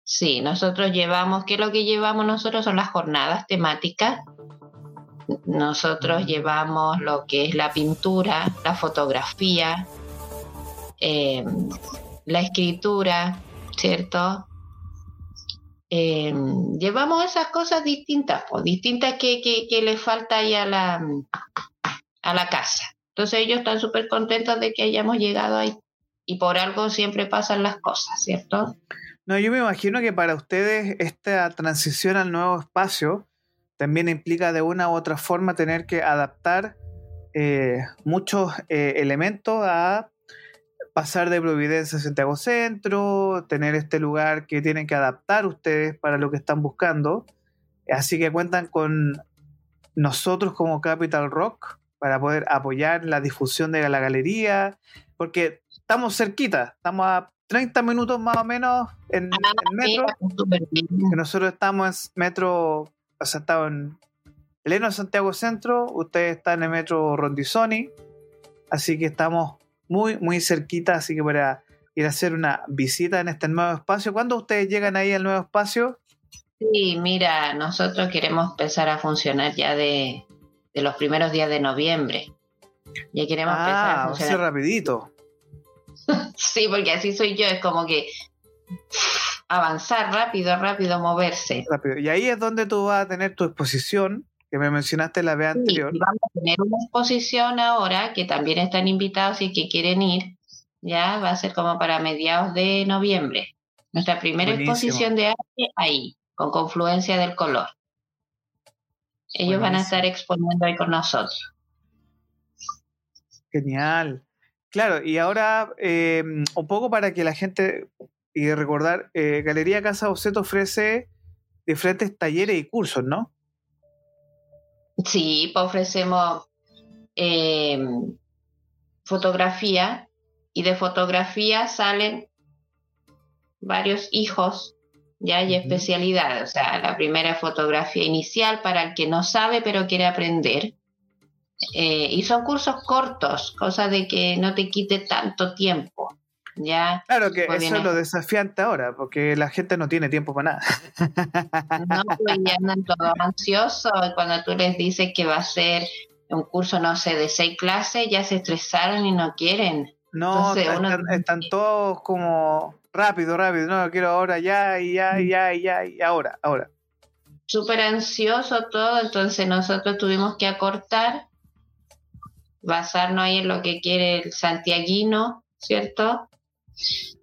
B: Sí, nosotros llevamos, ¿qué es lo que llevamos nosotros? Son las jornadas temáticas. Nosotros llevamos lo que es la pintura, la fotografía, em, la escritura, ¿cierto? Em, llevamos esas cosas distintas, pues, distintas que, que, le falta ahí a la, a la casa. Entonces ellos están súper contentos de que hayamos llegado ahí. Y por algo siempre pasan las cosas, ¿cierto?
A: No, yo me imagino que para ustedes esta transición al nuevo espacio también implica de una u otra forma tener que adaptar eh, muchos eh, elementos a pasar de Providencia a Santiago Centro, tener este lugar que tienen que adaptar ustedes para lo que están buscando. Así que cuentan con nosotros como Capital Rock para poder apoyar la difusión de la galería, porque estamos cerquita, estamos a 30 minutos más o menos en, ah, metro. Que nosotros estamos en metro, sea, estamos en Santiago Centro, ustedes están en el metro Rondizoni, así que estamos muy, muy cerquita, así que para ir a hacer una visita en este nuevo espacio. ¿Cuándo ustedes llegan ahí al nuevo espacio?
B: Sí, mira, nosotros queremos empezar a funcionar ya de, los primeros días de noviembre. Ya queremos empezar a ah, funcionar.
A: rapidito. (laughs)
B: sí, porque así soy yo, es como que avanzar rápido, rápido, moverse.
A: Rápido. Y ahí es donde tú vas a tener tu exposición, que me mencionaste la vez anterior.
B: vamos a tener una exposición ahora, que también están invitados y que quieren ir, ya va a ser como para mediados de noviembre. Nuestra primera exposición de arte ahí, con confluencia del color. Ellos van a estar exponiendo ahí con nosotros.
A: Genial. Claro, y ahora eh, un poco para que la gente y recordar, eh, Galería Casa Boceto ofrece diferentes talleres y cursos, ¿no?
B: Sí, pues ofrecemos eh, fotografía y de fotografía salen varios hijos ya hay especialidades. O sea, la primera fotografía inicial para el que no sabe pero quiere aprender. Eh, y son cursos cortos, cosa de que no te quite tanto tiempo. Ya,
A: claro que eso es lo desafiante ahora, porque la gente no tiene tiempo para
B: nada. (laughs) No, pues ya andan todos ansiosos. Cuando tú les dices que va a ser un curso, no sé, de seis clases, ya se estresaron y no quieren.
A: No, están, todos como rápido, rápido. No, quiero ahora, ya, y ya, y ya, y ya, y ahora, ahora.
B: súper ansioso todo, entonces nosotros tuvimos que acortar, basarnos ahí en lo que quiere el santiaguino, ¿cierto?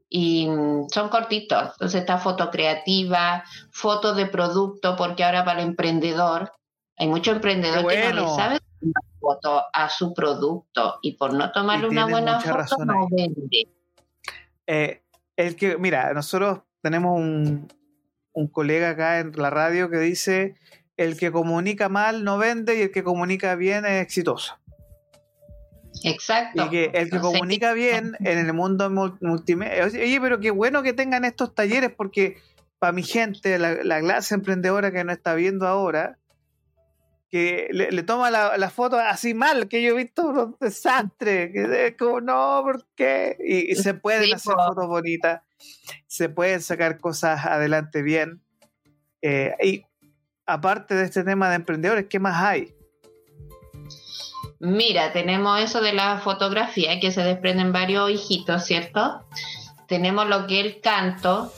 B: Y mm, son cortitos, entonces está foto creativa, foto de producto, porque ahora para el emprendedor, hay mucho emprendedor que no le sabe una foto a su producto y por no tomarle una buena foto no vende.
A: Eh, el que, mira, nosotros tenemos un, un colega acá en la radio que dice, el que comunica mal no vende y el que comunica bien es exitoso.
B: Exacto.
A: Y que el que comunica bien en el mundo multimedia. Oye, pero qué bueno que tengan estos talleres porque para mi gente, la, clase emprendedora que no está viendo ahora, que le, toma la, foto así mal, que yo he visto un desastre, que es como, no, ¿por qué? Y, se pueden hacer fotos bonitas, se pueden sacar cosas adelante bien. Eh, y aparte de este tema de emprendedores, ¿qué más hay?
B: Mira, tenemos eso de la fotografía, que se desprenden varios hijitos, ¿cierto? Tenemos lo que es el canto,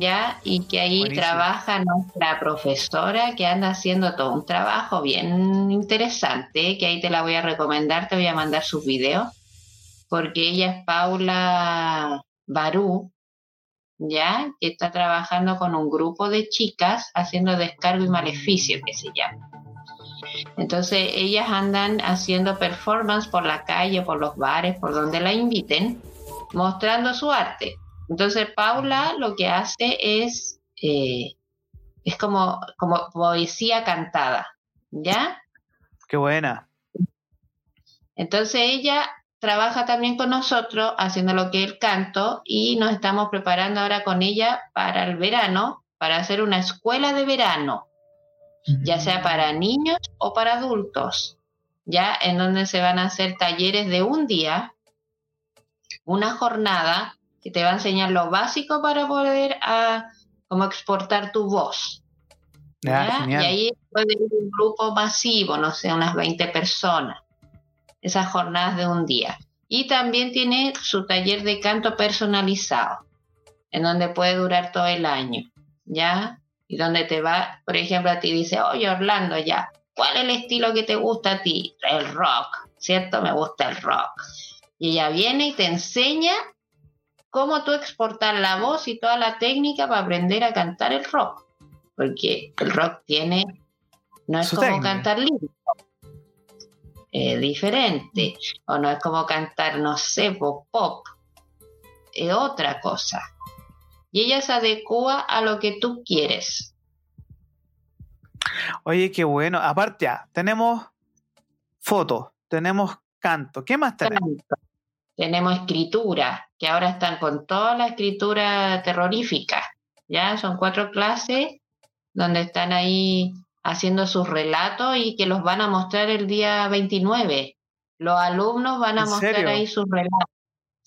B: ¿ya? Y que ahí trabaja nuestra profesora que anda haciendo todo un trabajo bien interesante, que ahí te la voy a recomendar, te voy a mandar sus videos, porque ella es Paula Barú, ¿ya? Que está trabajando con un grupo de chicas haciendo descargo y maleficio, que se llama. Entonces ellas andan haciendo performance por la calle, por los bares, por donde la inviten, mostrando su arte. Entonces Paula lo que hace es, eh, es como, como poesía cantada, ¿ya?
A: Qué buena.
B: Entonces ella trabaja también con nosotros haciendo lo que es el canto y nos estamos preparando ahora con ella para el verano, para hacer una escuela de verano ya sea para niños o para adultos, ya en donde se van a hacer talleres de un día, una jornada que te va a enseñar lo básico para poder a, ah, como exportar tu voz. Ah, y ahí puede ir un grupo masivo, no sé, unas 20 personas. Esas jornadas de un día. Y también tiene su taller de canto personalizado, en donde puede durar todo el año. ¿Ya? Y donde te va, por ejemplo, a ti dice, oye Orlando, ya, ¿cuál es el estilo que te gusta a ti? El rock, ¿cierto? Me gusta el rock. Y ella viene y te enseña cómo tú exportar la voz y toda la técnica para aprender a cantar el rock. Porque el rock tiene, no es como cantar lírico, es diferente. O no es como cantar, no sé, pop, pop. Es otra cosa y ella se adecua a lo que tú quieres.
A: Oye, qué bueno. Aparte, ya, tenemos fotos, tenemos canto. ¿Qué más tenemos?
B: Tenemos escritura, que ahora están con toda la escritura terrorífica. Ya son cuatro clases donde están ahí haciendo sus relatos y que los van a mostrar el día 29. Los alumnos van a mostrar ahí sus relatos.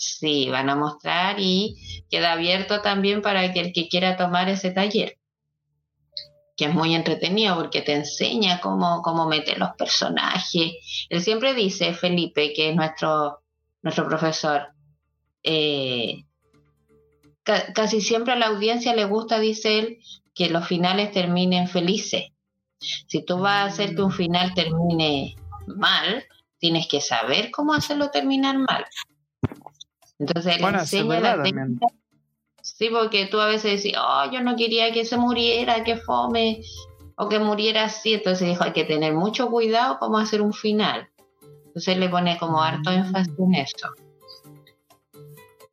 B: Sí, van a mostrar y queda abierto también para que el que quiera tomar ese taller, que es muy entretenido porque te enseña cómo, cómo meter los personajes. Él siempre dice, Felipe, que es nuestro, nuestro profesor, eh, casi siempre a la audiencia le gusta, dice él, que los finales terminen felices. Si tú vas a hacer que un final termine mal, tienes que saber cómo hacerlo terminar mal. Entonces él enseña la técnica. Sí, porque tú a veces decís, oh, yo no quería que se muriera, que fome, o que muriera así. Entonces dijo, hay que tener mucho cuidado cómo hacer un final. Entonces le pone como harto mm. énfasis en eso.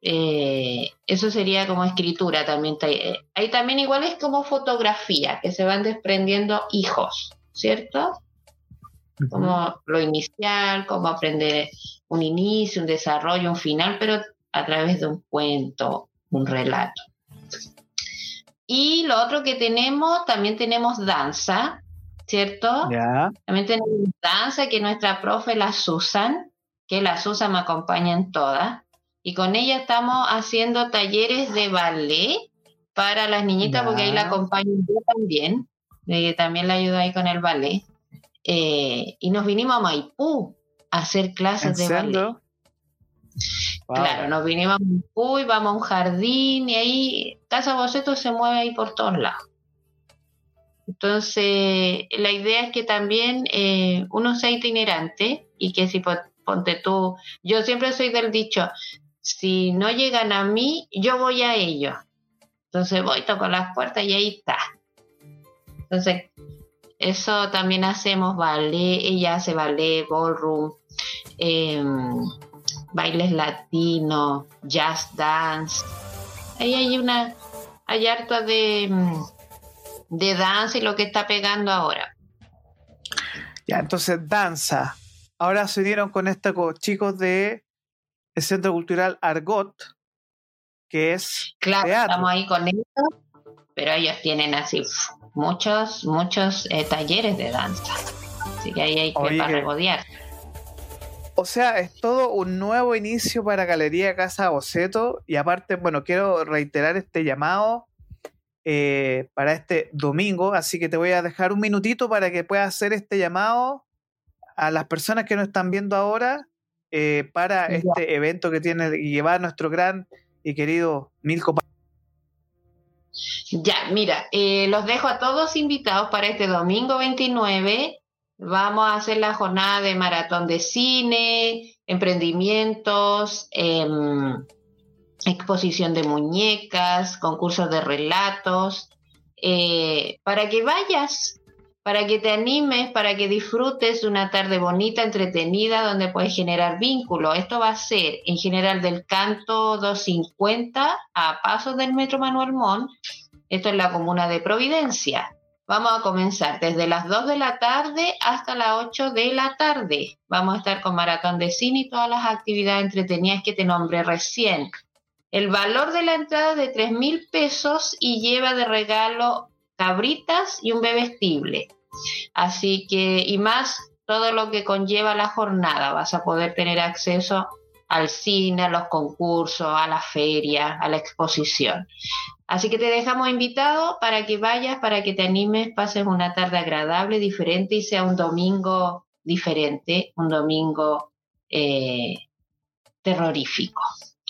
B: Eh, eso sería como escritura también. Eh, ahí también igual es como fotografía, que se van desprendiendo hijos, ¿cierto? Como lo inicial, cómo aprender un inicio, un desarrollo, un final, pero a través de un cuento, un relato. Y lo otro que tenemos, también tenemos danza, ¿cierto? También tenemos danza que nuestra profe, la Susan, que la Susan me acompaña en todas. Y con ella estamos haciendo talleres de ballet para las niñitas, porque ahí la acompaño yo también. Eh, también la ayudo ahí con el ballet. Eh, y nos vinimos a Maipú hacer clases de ballet. Claro, nos vinimos a vamos a un jardín y ahí Casa Boceto se mueve ahí por todos lados. Entonces, la idea es que también eh, uno sea itinerante y que si ponte tú, yo siempre soy del dicho, si no llegan a mí, yo voy a ellos. Entonces voy, toco las puertas y ahí está. Entonces, eso también hacemos ballet, ella hace ballet, ballroom, em, bailes latinos, jazz dance. Ahí hay una, hay harto de, em, de danza y lo que está pegando ahora.
A: Ya, entonces danza. Ahora se unieron con estos chicos de el Centro Cultural Argot, que es
B: claro, estamos ahí con ellos, pero ellos tienen así muchos, muchos eh, talleres de danza. Así que ahí hay que para
A: O sea, es todo un nuevo inicio para Galería Casa Boceto. Y aparte, bueno, quiero reiterar este llamado eh, para este domingo. Así que te voy a dejar un minutito para que puedas hacer este llamado a las personas que nos están viendo ahora eh, para este evento que tiene y llevar nuestro gran y querido Milko
B: ya, mira, eh, los dejo a todos invitados para este domingo 29. Vamos a hacer la jornada de maratón de cine, emprendimientos, em, exposición de muñecas, concursos de relatos, eh, para que vayas, para que te animes, para que disfrutes de una tarde bonita, entretenida, donde puedes generar vínculos. Esto va a ser en general del canto 250 a pasos del Metro Manuel Montt esto es la comuna de Providencia. Vamos a comenzar desde las 2 de la tarde hasta las 8 de la tarde. Vamos a estar con maratón de cine y todas las actividades entretenidas que te nombré recién. El valor de la entrada es de 3 mil pesos y lleva de regalo cabritas y un bebestible. Así que, y más todo lo que conlleva la jornada, vas a poder tener acceso al cine, a los concursos, a la feria, a la exposición. Así que te dejamos invitado para que vayas, para que te animes, pases una tarde agradable, diferente y sea un domingo diferente, un domingo eh, terrorífico.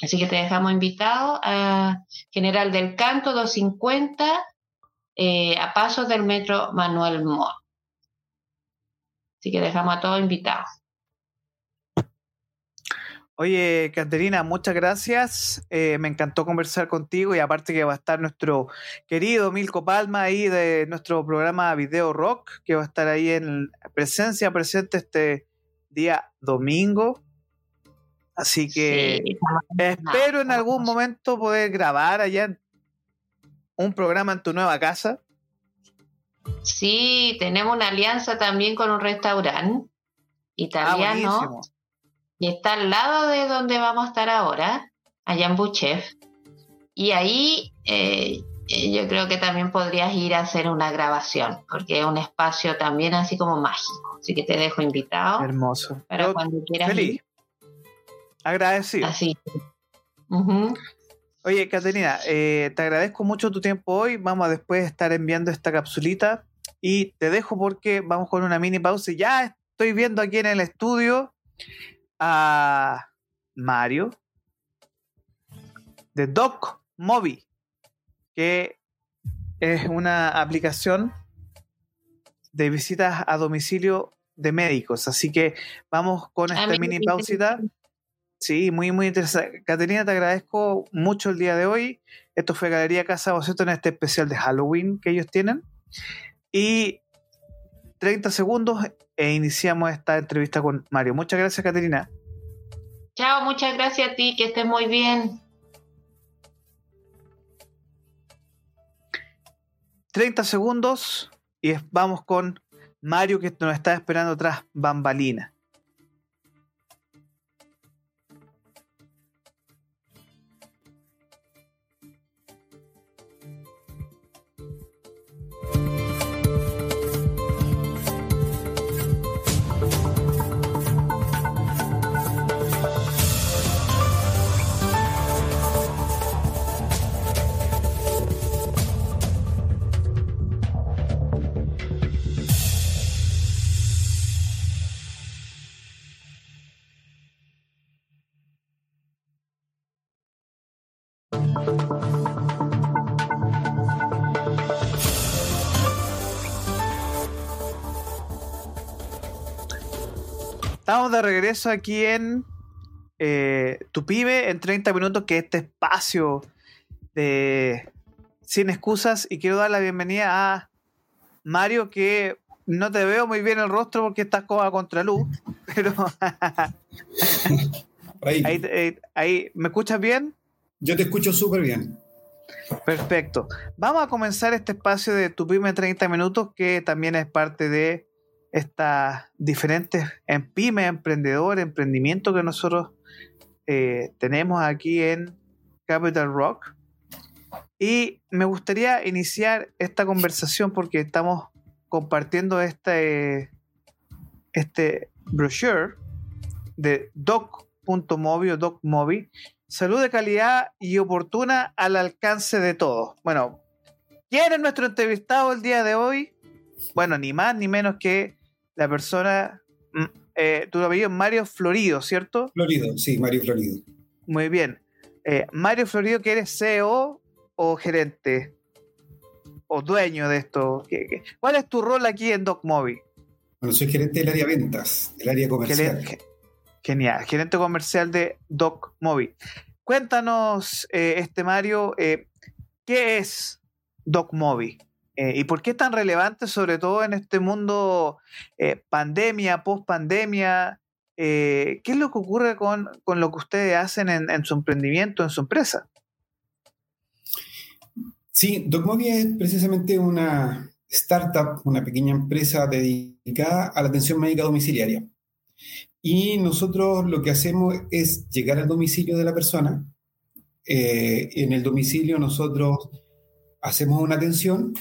B: Así que te dejamos invitado a General del Canto 250 eh, a pasos del metro Manuel Mor. Así que dejamos a todos invitados.
A: Oye, Caterina, muchas gracias. Eh, me encantó conversar contigo y aparte que va a estar nuestro querido Milko Palma ahí de nuestro programa Video Rock, que va a estar ahí en presencia presente este día domingo. Así que espero en algún momento poder grabar allá un programa en tu nueva casa.
B: Sí, tenemos una alianza también con un restaurante italiano. Ah, y está al lado de donde vamos a estar ahora, allá en Buchef. Y ahí eh, eh, yo creo que también podrías ir a hacer una grabación, porque es un espacio también así como mágico. Así que te dejo invitado.
A: Hermoso.
B: Para cuando quieras.
A: Feliz. Agradecido.
B: Así.
A: Oye, Caterina, eh, te agradezco mucho tu tiempo hoy. Vamos a después estar enviando esta capsulita y te dejo porque vamos con una mini pausa. Ya estoy viendo aquí en el estudio a Mario de Doc Mobi, que es una aplicación de visitas a domicilio de médicos. Así que vamos con esta mini pausita. Sí, muy, muy interesante. Caterina, te agradezco mucho el día de hoy. Esto fue Galería Casa Boceto en este especial de Halloween que ellos tienen. Y 30 segundos e iniciamos esta entrevista con Mario. Muchas gracias, Caterina.
B: Chao, muchas gracias a ti, que estés muy bien.
A: 30 segundos y vamos con Mario que nos está esperando tras bambalina. Estamos de regreso aquí en eh, Tu Pyme en 30 minutos, que este espacio de Sin Excusas. Y quiero dar la bienvenida a Mario, que no te veo muy bien el rostro porque estás con a contraluz, (laughs) pero (laughs) ahí. Ahí, ¿me escuchas bien?
C: Yo te escucho súper bien.
A: Perfecto. Vamos a comenzar este espacio de Tu Pyme 30 minutos, que también es parte de estas diferentes en pyme, emprendedor, emprendimiento que nosotros eh, tenemos aquí en Capital Rock. Y me gustaría iniciar esta conversación porque estamos compartiendo este, este brochure de doc.mobi o docmobi. Salud de calidad y oportuna al alcance de todos. Bueno, ¿quién es nuestro entrevistado el día de hoy? Bueno, ni más ni menos que la persona, mm, eh, tu apellido es Mario Florido, ¿cierto?
C: Florido, sí, Mario Florido.
A: Muy bien. Eh, Mario Florido, que eres CEO o gerente o dueño de esto. ¿Cuál es tu rol aquí en DocMobi?
C: Bueno, soy gerente del área ventas, del área comercial.
A: Genial, gerente comercial de DocMobi. Cuéntanos, eh, este Mario, ¿qué es DocMobi? Eh, ¿Y por qué es tan relevante, sobre todo en este mundo eh, pandemia, post-pandemia? Eh, ¿Qué es lo que ocurre con, lo que ustedes hacen en, su emprendimiento, en su empresa?
C: Sí, DocMobi es precisamente una startup, una pequeña empresa dedicada a la atención médica domiciliaria. Y nosotros lo que hacemos es llegar al domicilio de la persona. en el domicilio nosotros hacemos una atención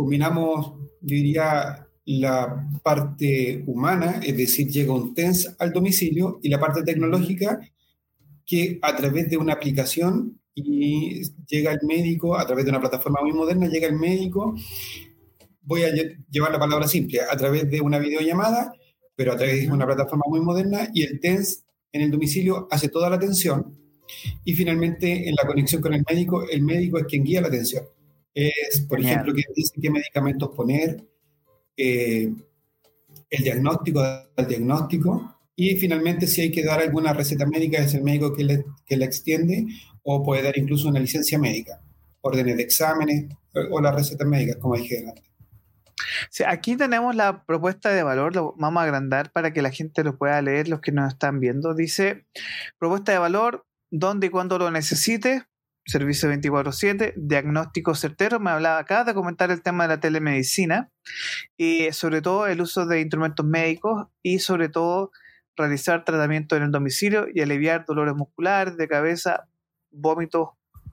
C: combinamos, yo diría, la parte humana, es decir, llega un TENS al domicilio, y la parte tecnológica, que a través de una aplicación y llega el médico, a través de una plataforma muy moderna, llega el médico, voy a llevar la palabra simple, a través de una videollamada, pero a través de una plataforma muy moderna, y el TENS en el domicilio hace toda la atención, y finalmente en la conexión con el médico, el médico es quien guía la atención es, por ejemplo, que dice qué medicamentos poner, eh, el diagnóstico del diagnóstico y finalmente si hay que dar alguna receta médica es el médico que, le, que la extiende o puede dar incluso una licencia médica, órdenes de exámenes o las recetas médicas, como dije antes.
A: aquí tenemos la propuesta de valor, lo vamos a agrandar para que la gente lo pueda leer, los que nos están viendo. Dice, propuesta de valor, donde y cuando lo necesite, servicio 24/7, diagnóstico certero, me hablaba acá de comentar el tema de la telemedicina y sobre todo el uso de instrumentos médicos y sobre todo realizar tratamiento en el domicilio y aliviar dolores musculares, de cabeza, vómitos,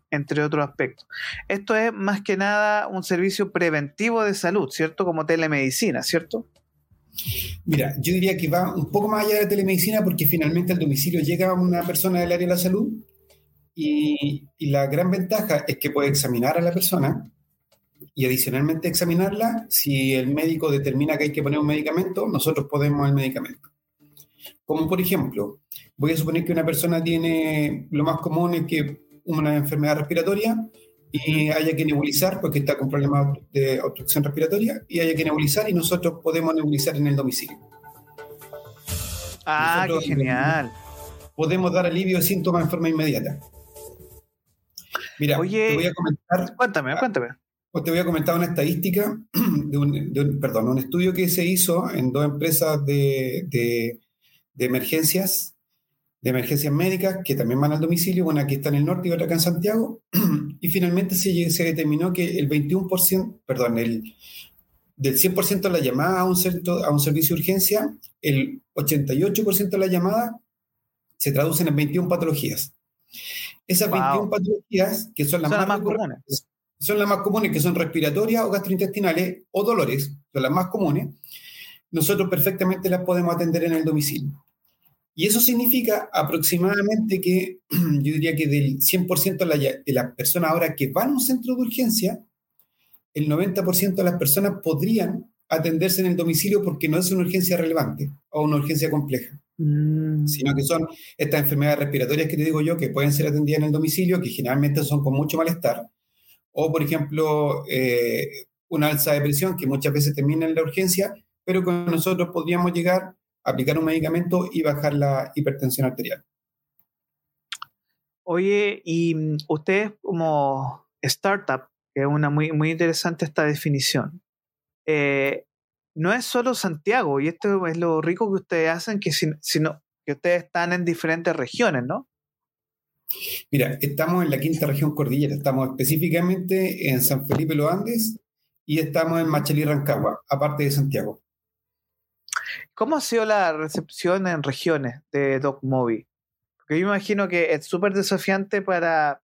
A: entre otros aspectos. Esto es más que nada un servicio preventivo de salud, ¿cierto? Como telemedicina, ¿cierto?
C: Mira, yo diría que va un poco más allá de telemedicina porque finalmente al domicilio llega una persona del área de la salud y, la gran ventaja es que puede examinar a la persona y adicionalmente examinarla. Si el médico determina que hay que poner un medicamento, nosotros podemos el medicamento. Como por ejemplo, voy a suponer que una persona tiene, lo más común es que una enfermedad respiratoria y haya que nebulizar porque está con problemas de obstrucción respiratoria y haya que nebulizar y nosotros podemos nebulizar en el domicilio.
A: Ah, qué genial.
C: Podemos dar alivio de síntomas en forma inmediata. Mira, te voy a comentar.
A: Cuéntame, cuéntame.
C: Te voy a comentar una estadística (clears throat) de un, perdón, un estudio que se hizo en dos empresas de, de, emergencias, de emergencias médicas, que también van al domicilio, una que está en el norte y otra acá en Santiago, (clears throat) y finalmente se, se determinó que el 21%, perdón, el, del 100% de la llamada a un, centro, a un servicio de urgencia, el 88% de la llamada se traducen en 21 patologías. Esas 21 patologías, que son las más, comunes, son las más comunes, que son respiratorias o gastrointestinales o dolores, son las más comunes, nosotros perfectamente las podemos atender en el domicilio. Y eso significa aproximadamente que (clears throat) yo diría que del 100% de las personas ahora que van a un centro de urgencia, el 90% de las personas podrían atenderse en el domicilio porque no es una urgencia relevante o una urgencia compleja. Mm. sino que son estas enfermedades respiratorias que te digo yo, que pueden ser atendidas en el domicilio, que generalmente son con mucho malestar, o por ejemplo, eh, una alza de presión que muchas veces termina en la urgencia, pero con nosotros podríamos llegar aplicar un medicamento y bajar la hipertensión arterial.
A: Oye, y mm, ustedes como startup, que es una muy, muy interesante esta definición, eh, no es solo Santiago, y esto es lo rico que ustedes hacen, que sino que ustedes están en diferentes regiones, ¿no?
C: Mira, estamos en la quinta región cordillera, estamos específicamente en San Felipe Los Andes y estamos en Machalí Rancagua, aparte de Santiago.
A: ¿Cómo ha sido la recepción en regiones de DocMobi? Porque yo me imagino que es súper desafiante para,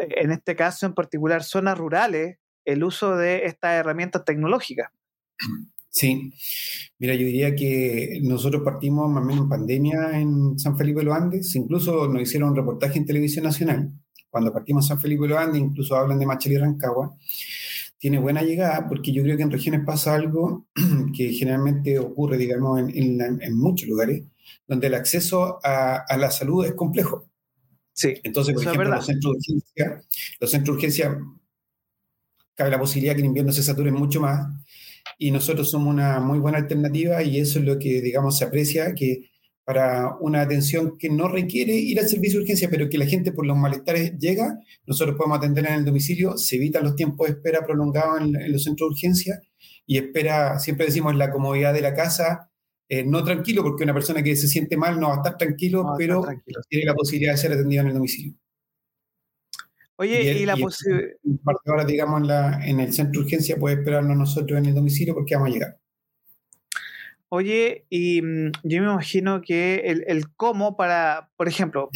A: eh, en este caso en particular, zonas rurales, el uso de estas herramientas tecnológicas. (clears throat)
C: Sí, mira, yo diría que nosotros partimos más o menos en pandemia en San Felipe de los Andes, incluso nos hicieron un reportaje en televisión nacional, cuando partimos en San Felipe de los Andes, incluso hablan de Machalí y Rancagua, tiene buena llegada porque yo creo que en regiones pasa algo (clears throat) que generalmente ocurre, digamos, en, muchos lugares, donde el acceso a, la salud es complejo.
A: Sí.
C: Entonces, por ejemplo, los centros de urgencia, los centros de urgencia, cabe la posibilidad que en invierno se saturen mucho más y nosotros somos una muy buena alternativa y eso es lo que, digamos, se aprecia, que para una atención que no requiere ir al servicio de urgencia, pero que la gente por los malestares llega, nosotros podemos atender en el domicilio, se evitan los tiempos de espera prolongados en, los centros de urgencia y espera, siempre decimos, la comodidad de la casa, eh, no tranquilo, porque una persona que se siente mal no va a estar tranquilo, pero tiene la posibilidad de ser atendida en el domicilio.
A: Oye, y, la posibilidad...
C: Ahora, digamos, en, la, en el centro de urgencia puede esperarnos nosotros en el domicilio porque vamos a llegar.
A: Oye, y mm, yo me imagino que el, cómo para, por ejemplo,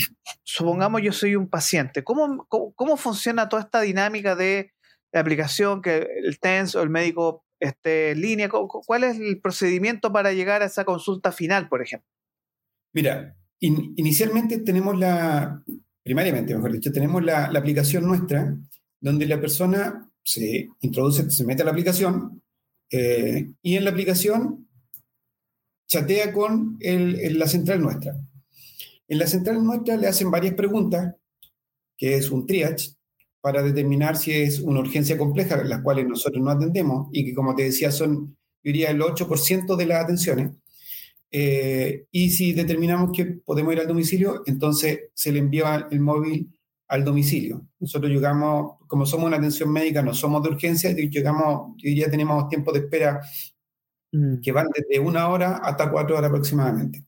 A: supongamos yo soy un paciente, ¿cómo, cómo, funciona toda esta dinámica de la aplicación, que el TENS o el médico esté en línea? ¿Cuál es el procedimiento para llegar a esa consulta final, por ejemplo?
C: Mira, inicialmente tenemos la, primariamente, mejor dicho, tenemos la, aplicación nuestra, donde la persona se introduce, se mete a la aplicación eh, y en la aplicación chatea con la central nuestra. En la central nuestra le hacen varias preguntas, que es un triage, para determinar si es una urgencia compleja, las cuales nosotros no atendemos y que, como te decía, son, yo diría, el 8% de las atenciones. Eh, y si determinamos que podemos ir al domicilio, entonces se le envía el móvil al domicilio. Nosotros llegamos, como somos una atención médica, no somos de urgencia, llegamos, yo diría, tenemos tiempo de espera Mm. que van desde una hora hasta cuatro horas aproximadamente.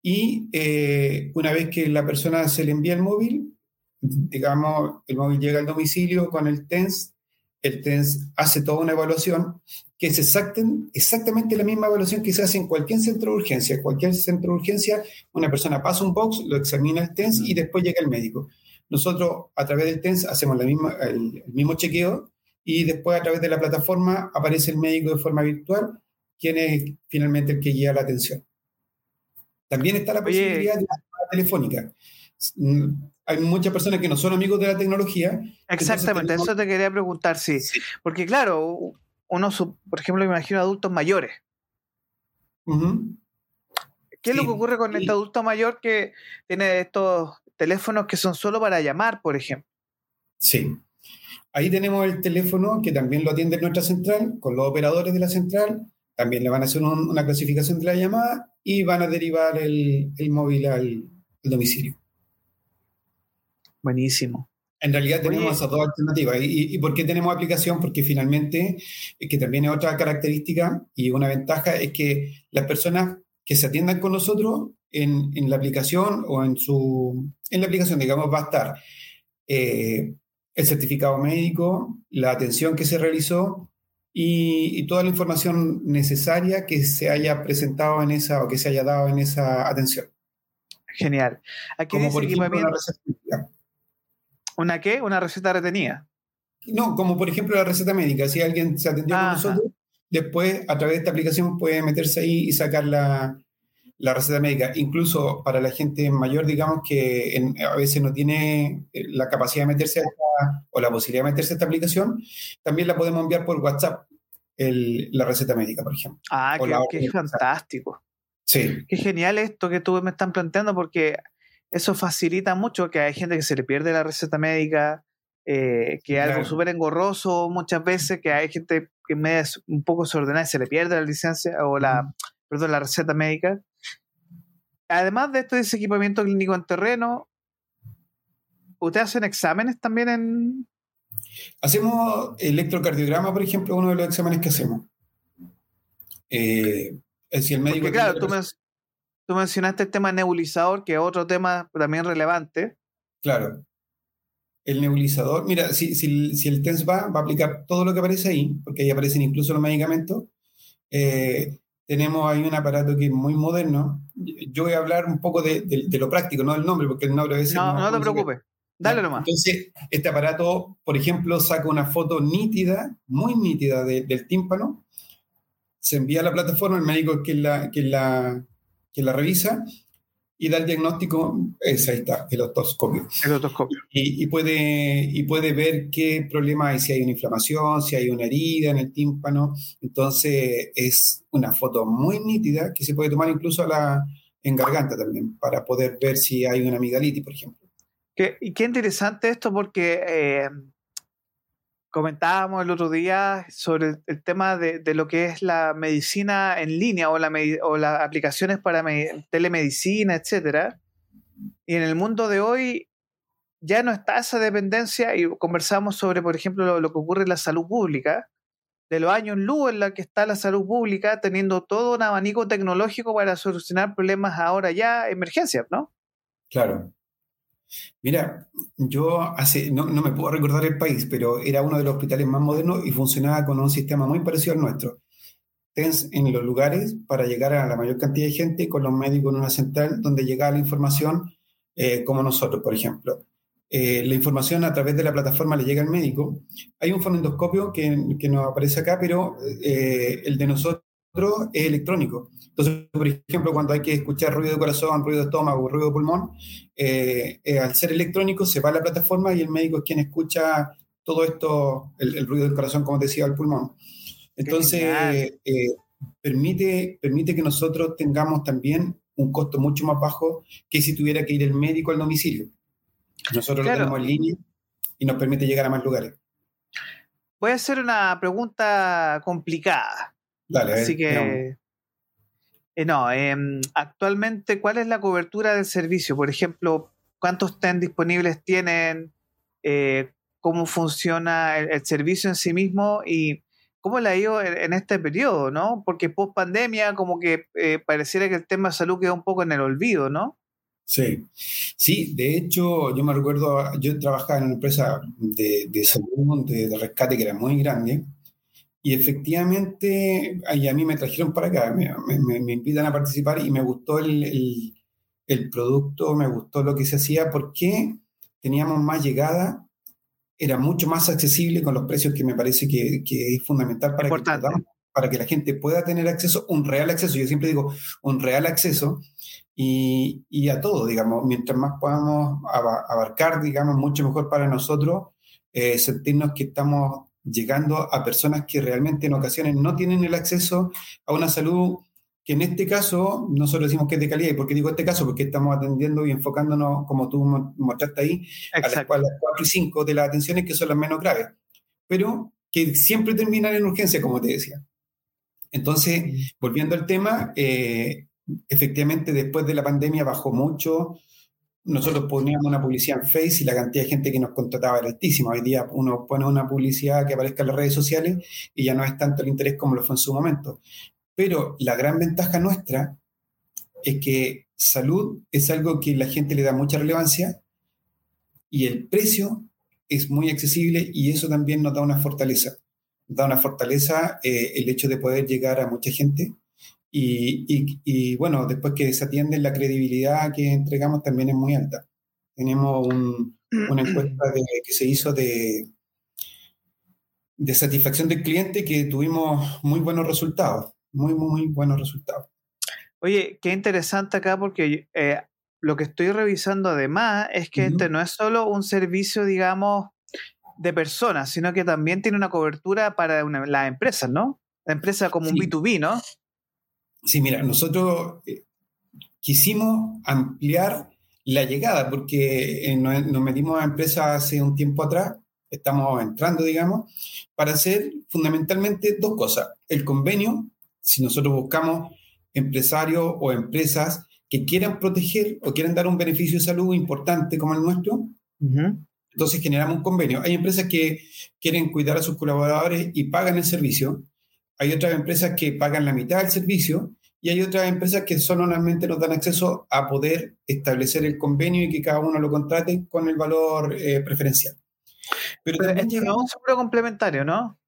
C: Y eh, una vez que la persona se le envía el móvil, digamos, el móvil llega al domicilio con el TENS, el TENS hace toda una evaluación que es exactamente la misma evaluación que se hace en cualquier centro de urgencia. Cualquier centro de urgencia, una persona pasa un box, lo examina el TENS y después llega el médico. Nosotros a través del TENS hacemos la misma, el mismo chequeo y después a través de la plataforma aparece el médico de forma virtual, quien es finalmente el que guía la atención. También está la posibilidad de la telefónica. Hay muchas personas que no son amigos de la tecnología.
A: Exactamente, eso te quería preguntar, sí. Porque claro, uno, por ejemplo, me imagino adultos mayores. ¿Qué es lo que ocurre con este adulto mayor que tiene estos teléfonos que son solo para llamar, por ejemplo?
C: Sí. Ahí tenemos el teléfono que también lo atiende nuestra central, con los operadores de la central. También le van a hacer una clasificación de la llamada y van a derivar el, móvil al, domicilio.
A: Buenísimo.
C: En realidad tenemos esas dos alternativas. ¿Y, por qué tenemos aplicación? Porque finalmente, que también es otra característica y una ventaja, es que las personas que se atiendan con nosotros en, la aplicación o en su... En la aplicación, digamos, va a estar eh, el certificado médico, la atención que se realizó y, toda la información necesaria que se haya presentado en esa o que se haya dado en esa atención.
A: Genial.
C: Aquí como por ejemplo, receta
A: ¿Una qué? ¿Una receta retenida?
C: No, como por ejemplo la receta médica. Si alguien se atendió con nosotros, después a través de esta aplicación puede meterse ahí y sacar la, la receta médica. Incluso para la gente mayor, digamos, que a veces no tiene eh, la capacidad de meterse o la posibilidad de meterse a esta aplicación, también la podemos enviar por WhatsApp, la receta médica, por ejemplo.
A: Ah, qué, fantástico.
C: Sí.
A: Qué genial esto que tú me están planteando porque eso facilita mucho que hay gente que se le pierde la receta médica, eh, que es algo súper engorroso muchas veces, que hay gente que me es un poco desordenada y se le pierde la licencia o la, perdón, la receta médica. Además de este equipamiento clínico en terreno, ¿ustedes hacen exámenes también en...?
C: Hacemos electrocardiograma, por ejemplo, uno de los exámenes que hacemos.
A: Eh, si el médico... Porque, claro, tú, tú mencionaste el tema nebulizador, que es otro tema también relevante.
C: Claro. El nebulizador, mira, si, si, el TENS va, va a aplicar todo lo que aparece ahí, porque ahí aparecen incluso los medicamentos. Eh, tenemos ahí un aparato que es muy moderno. Yo voy a hablar un poco de, lo práctico, no del nombre, porque el nombre a veces...
A: No, no, te preocupes. Dale nomás.
C: Entonces, este aparato, por ejemplo, saca una foto nítida, muy nítida del tímpano, se envía a la plataforma, el médico que la, que la, que la revisa y da el diagnóstico, es, ahí está, el otoscopio.
A: El otoscopio.
C: Y, puede, y puede ver qué problema hay, si hay una inflamación, si hay una herida en el tímpano. Entonces es una foto muy nítida que se puede tomar incluso a la, en garganta también, para poder ver si hay una amigalitis, por ejemplo.
A: y qué interesante esto porque eh, comentábamos el otro día sobre el, tema de, lo que es la medicina en línea o, la, o las aplicaciones para telemedicina, etcétera. Y en el mundo de hoy ya no está esa dependencia y conversamos sobre, por ejemplo, lo, que ocurre en la salud pública, de los años luz en la que está la salud pública, teniendo todo un abanico tecnológico para solucionar problemas ahora ya, emergencias, ¿no?
C: Claro. Mira, yo no, me puedo recordar el país, pero era uno de los hospitales más modernos y funcionaba con un sistema muy parecido al nuestro. TENS en los lugares para llegar a la mayor cantidad de gente, con los médicos en una central donde llegaba la información, eh, como nosotros, por ejemplo. Eh, la información a través de la plataforma le llega al médico. Hay un fonendoscopio que, que nos aparece acá, pero eh, el de nosotros es electrónico. Entonces, por ejemplo, cuando hay que escuchar ruido de corazón, ruido de estómago, ruido de pulmón, eh, eh, al ser electrónico se va a la plataforma y el médico es quien escucha todo esto, el, ruido del corazón, como decía, el pulmón. Entonces, eh, permite, permite que nosotros tengamos también un costo mucho más bajo que si tuviera que ir el médico al domicilio. Nosotros lo tenemos en línea y nos permite llegar a más lugares.
A: Voy a hacer una pregunta complicada.
C: Dale,
A: Así que. Eh, no, em, actualmente, ¿cuál es la cobertura del servicio? Por ejemplo, ¿cuántos TEN disponibles tienen? Eh, ¿Cómo funciona el, servicio en sí mismo? Y cómo le ha ido en, este periodo, ¿no? Porque post pandemia, como que eh, pareciera que el tema de salud queda un poco en el olvido, ¿no?
C: Sí, sí, de hecho, yo me recuerdo, yo trabajaba en una empresa de, salud, de rescate que era muy grande, y efectivamente, a mí me trajeron para acá, me, me, invitan a participar y me gustó el, el, producto, me gustó lo que se hacía porque teníamos más llegada, era mucho más accesible con los precios que me parece que, que es fundamental para que, para que la gente pueda tener acceso, un real acceso, yo siempre digo, un real acceso y, y a todo, digamos, mientras más podamos abarcar, digamos, mucho mejor para nosotros, eh, sentirnos que estamos llegando a personas que realmente en ocasiones no tienen el acceso a una salud que en este caso nosotros decimos que es de calidad. ¿Y por qué digo este caso? Porque estamos atendiendo y enfocándonos, como tú mostraste ahí, a las, 4 y 5 de las atenciones que son las menos graves, pero que siempre terminan en urgencia, como te decía. Entonces, volviendo al tema, eh, efectivamente después de la pandemia bajó mucho nosotros poníamos una publicidad en Face y la cantidad de gente que nos contrataba era altísima. Hoy día uno pone una publicidad que aparezca en las redes sociales y ya no es tanto el interés como lo fue en su momento. Pero la gran ventaja nuestra es que salud es algo que la gente le da mucha relevancia y el precio es muy accesible y eso también nos da una fortaleza. da una fortaleza eh, el hecho de poder llegar a mucha gente y, bueno, después que se atiende, la credibilidad que entregamos también es muy alta. Tenemos (clears throat) una encuesta que se hizo de, de satisfacción del cliente que tuvimos muy buenos resultados, muy, muy, buenos resultados.
A: Oye, qué interesante acá porque eh, lo que estoy revisando además es que este no es solo un servicio, digamos, de personas, sino que también tiene una cobertura para las empresas, ¿no? La empresa como un B2B, ¿no?
C: Sí, mira, nosotros eh, quisimos ampliar la llegada porque eh, nos, metimos a empresa hace un tiempo atrás, estamos entrando, digamos, para hacer fundamentalmente dos cosas. El convenio, si nosotros buscamos empresarios o empresas que quieran proteger o quieran dar un beneficio de salud importante como el nuestro. Entonces generamos un convenio. Hay empresas que quieren cuidar a sus colaboradores y pagan el servicio. Hay otras empresas que pagan la mitad del servicio y hay otras empresas que solamente nos dan acceso a poder establecer el convenio y que cada uno lo contrate con el valor eh, preferencial.
A: Pero, también llega... un seguro complementario, ¿no?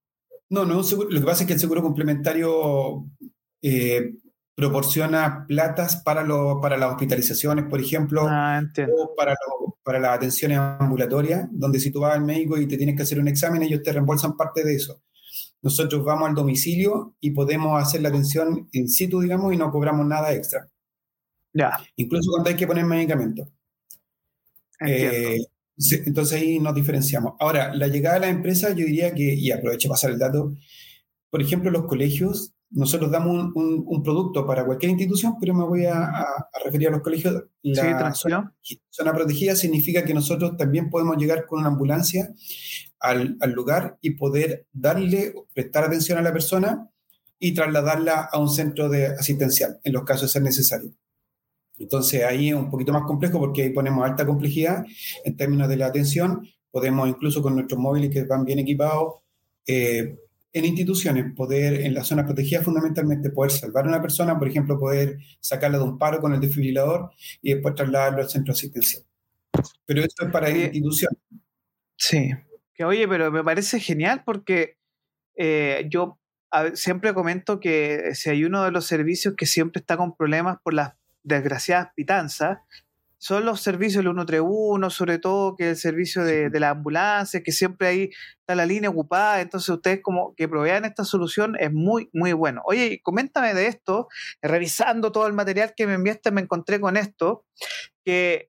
C: No, no Lo que pasa es que el seguro complementario eh, proporciona platas para, lo, para las hospitalizaciones, por ejemplo, ah, o para, para las atenciones ambulatorias, donde si tú vas al médico y te tienes que hacer un examen, ellos te reembolsan parte de eso. Nosotros vamos al domicilio y podemos hacer la atención in situ, digamos, y no cobramos nada extra. Ya. Incluso cuando hay que poner medicamentos. Eh, entonces ahí nos diferenciamos. Ahora, la llegada de la empresa, yo diría que, y aprovecho para pasar el dato, por ejemplo, los colegios nosotros damos un, producto para cualquier institución, pero me voy a, referir a los colegios. La zona, zona, protegida significa que nosotros también podemos llegar con una ambulancia al, lugar y poder darle, prestar atención a la persona y trasladarla a un centro de asistencial, en los casos de ser necesario. Entonces ahí es un poquito más complejo porque ahí ponemos alta complejidad en términos de la atención. Podemos incluso con nuestros móviles que van bien equipados eh, en instituciones, poder en las zonas protegidas fundamentalmente poder salvar a una persona, por ejemplo, poder sacarla de un paro con el desfibrilador y después trasladarlo al centro asistencial. Pero esto es para instituciones.
A: Sí, que oye, pero me parece genial porque eh, yo siempre comento que si hay uno de los servicios que siempre está con problemas por las desgraciadas pitanzas, son los servicios del 131, sobre todo que el servicio de, la ambulancia, que siempre ahí está la línea ocupada, entonces ustedes como que provean esta solución es muy, muy bueno. Oye, coméntame de esto, revisando todo el material que me enviaste me encontré con esto, que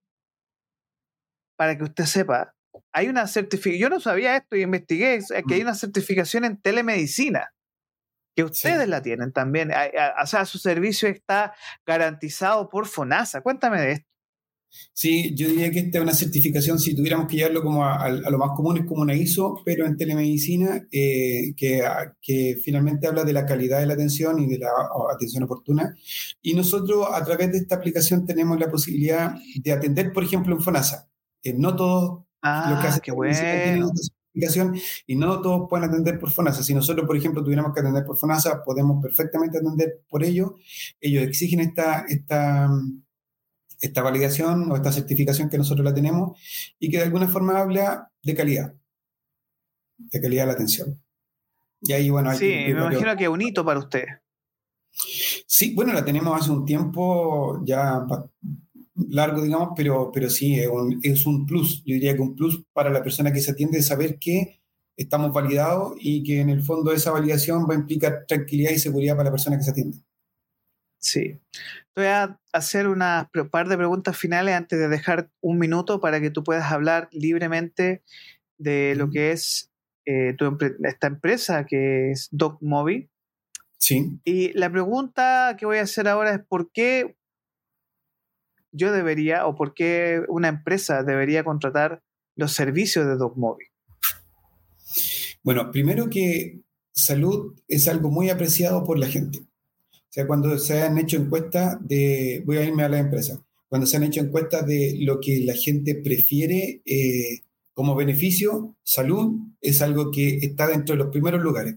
A: para que usted sepa, hay una certificación, yo no sabía esto y investigué, que hay mm. una certificación en telemedicina que ustedes la tienen también. O sea, su servicio está garantizado por FONASA. Cuéntame de esto.
C: Sí, yo diría que esta es una certificación, si tuviéramos que llevarlo como a, lo más común, es como una ISO, pero en telemedicina, eh, que, que, finalmente habla de la calidad de la atención y de la atención oportuna. Y nosotros a través de esta aplicación tenemos la posibilidad de atender, por ejemplo, en FONASA. Eh, no todos
A: ah, lo que hace qué bueno.
C: y no todos pueden atender por FONASA. Si nosotros, por ejemplo, tuviéramos que atender por FONASA, podemos perfectamente atender por ello. Ellos exigen esta... esta esta validación o esta certificación que nosotros la tenemos y que de alguna forma habla de calidad, de calidad de la atención.
A: Y ahí, bueno, hay sí, me imagino que es un hito para usted.
C: Sí, bueno, la tenemos hace un tiempo ya largo, digamos, pero, pero sí, es un, es un plus. Yo diría que un plus para la persona que se atiende de saber que estamos validados y que en el fondo esa validación va a implicar tranquilidad y seguridad para la persona que se atiende.
A: Sí. Voy a hacer una par de preguntas finales antes de dejar un minuto para que tú puedas hablar libremente de lo que es eh, esta empresa que es DocMobi.
C: Sí.
A: Y la pregunta que voy a hacer ahora es por qué yo debería o por qué una empresa debería contratar los servicios de DocMobi.
C: Bueno, primero que salud es algo muy apreciado por la gente. O sea, cuando se han hecho encuestas de, voy a irme a la empresa, cuando se han hecho encuestas de lo que la gente prefiere eh, como beneficio, salud es algo que está dentro de los primeros lugares.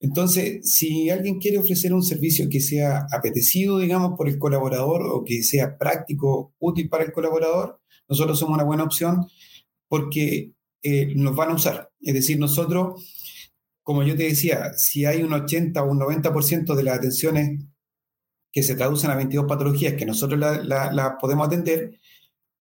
C: Entonces, si alguien quiere ofrecer un servicio que sea apetecido, digamos, por el colaborador o que sea práctico, útil para el colaborador, nosotros somos una buena opción porque eh, nos van a usar. Es decir, nosotros como yo te decía, si hay un 80 o un 90% de las atenciones que se traducen a 22 patologías que nosotros las podemos atender,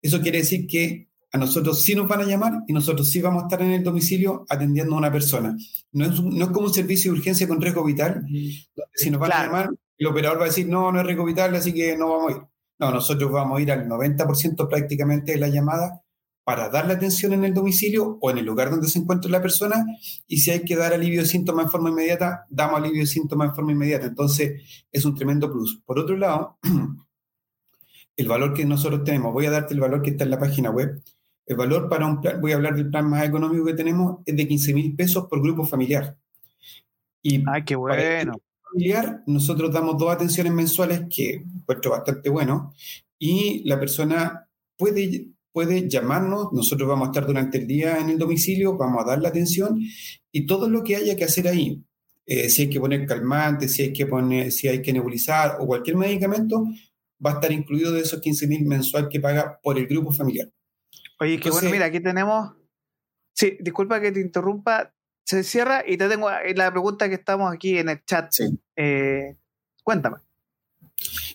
C: eso quiere decir que a nosotros sí nos van a llamar y nosotros sí vamos a estar en el domicilio atendiendo a una persona. No es, no es como un servicio de urgencia con riesgo vital, donde si nos van a llamar, el operador va a decir, no, no es riesgo vital, así que no vamos a ir. No, nosotros vamos a ir al 90% prácticamente de la llamada para dar la atención en el domicilio o en el lugar donde se encuentra la persona y si hay que dar alivio de síntomas en forma inmediata, damos alivio de síntomas en forma inmediata. Entonces, es un tremendo plus. Por otro lado, (clears throat) el valor que nosotros tenemos, voy a darte el valor que está en la página web. El valor para un plan, voy a hablar del plan más económico que tenemos, es de 15 mil pesos por grupo familiar.
A: Y qué bueno.
C: familiar, nosotros damos dos atenciones mensuales que encuentro bastante bueno y la persona puede, puede llamarnos, nosotros vamos a estar durante el día en el domicilio, vamos a dar la atención y todo lo que haya que hacer ahí, eh, si hay que poner calmante, si hay que poner, si hay que nebulizar o cualquier medicamento, va a estar incluido de esos 15 mil mensual que paga por el grupo familiar.
A: Oye, qué bueno, mira, aquí tenemos. Sí, disculpa que te interrumpa. Se cierra y te tengo la pregunta que estamos aquí en el chat. Eh, cuéntame.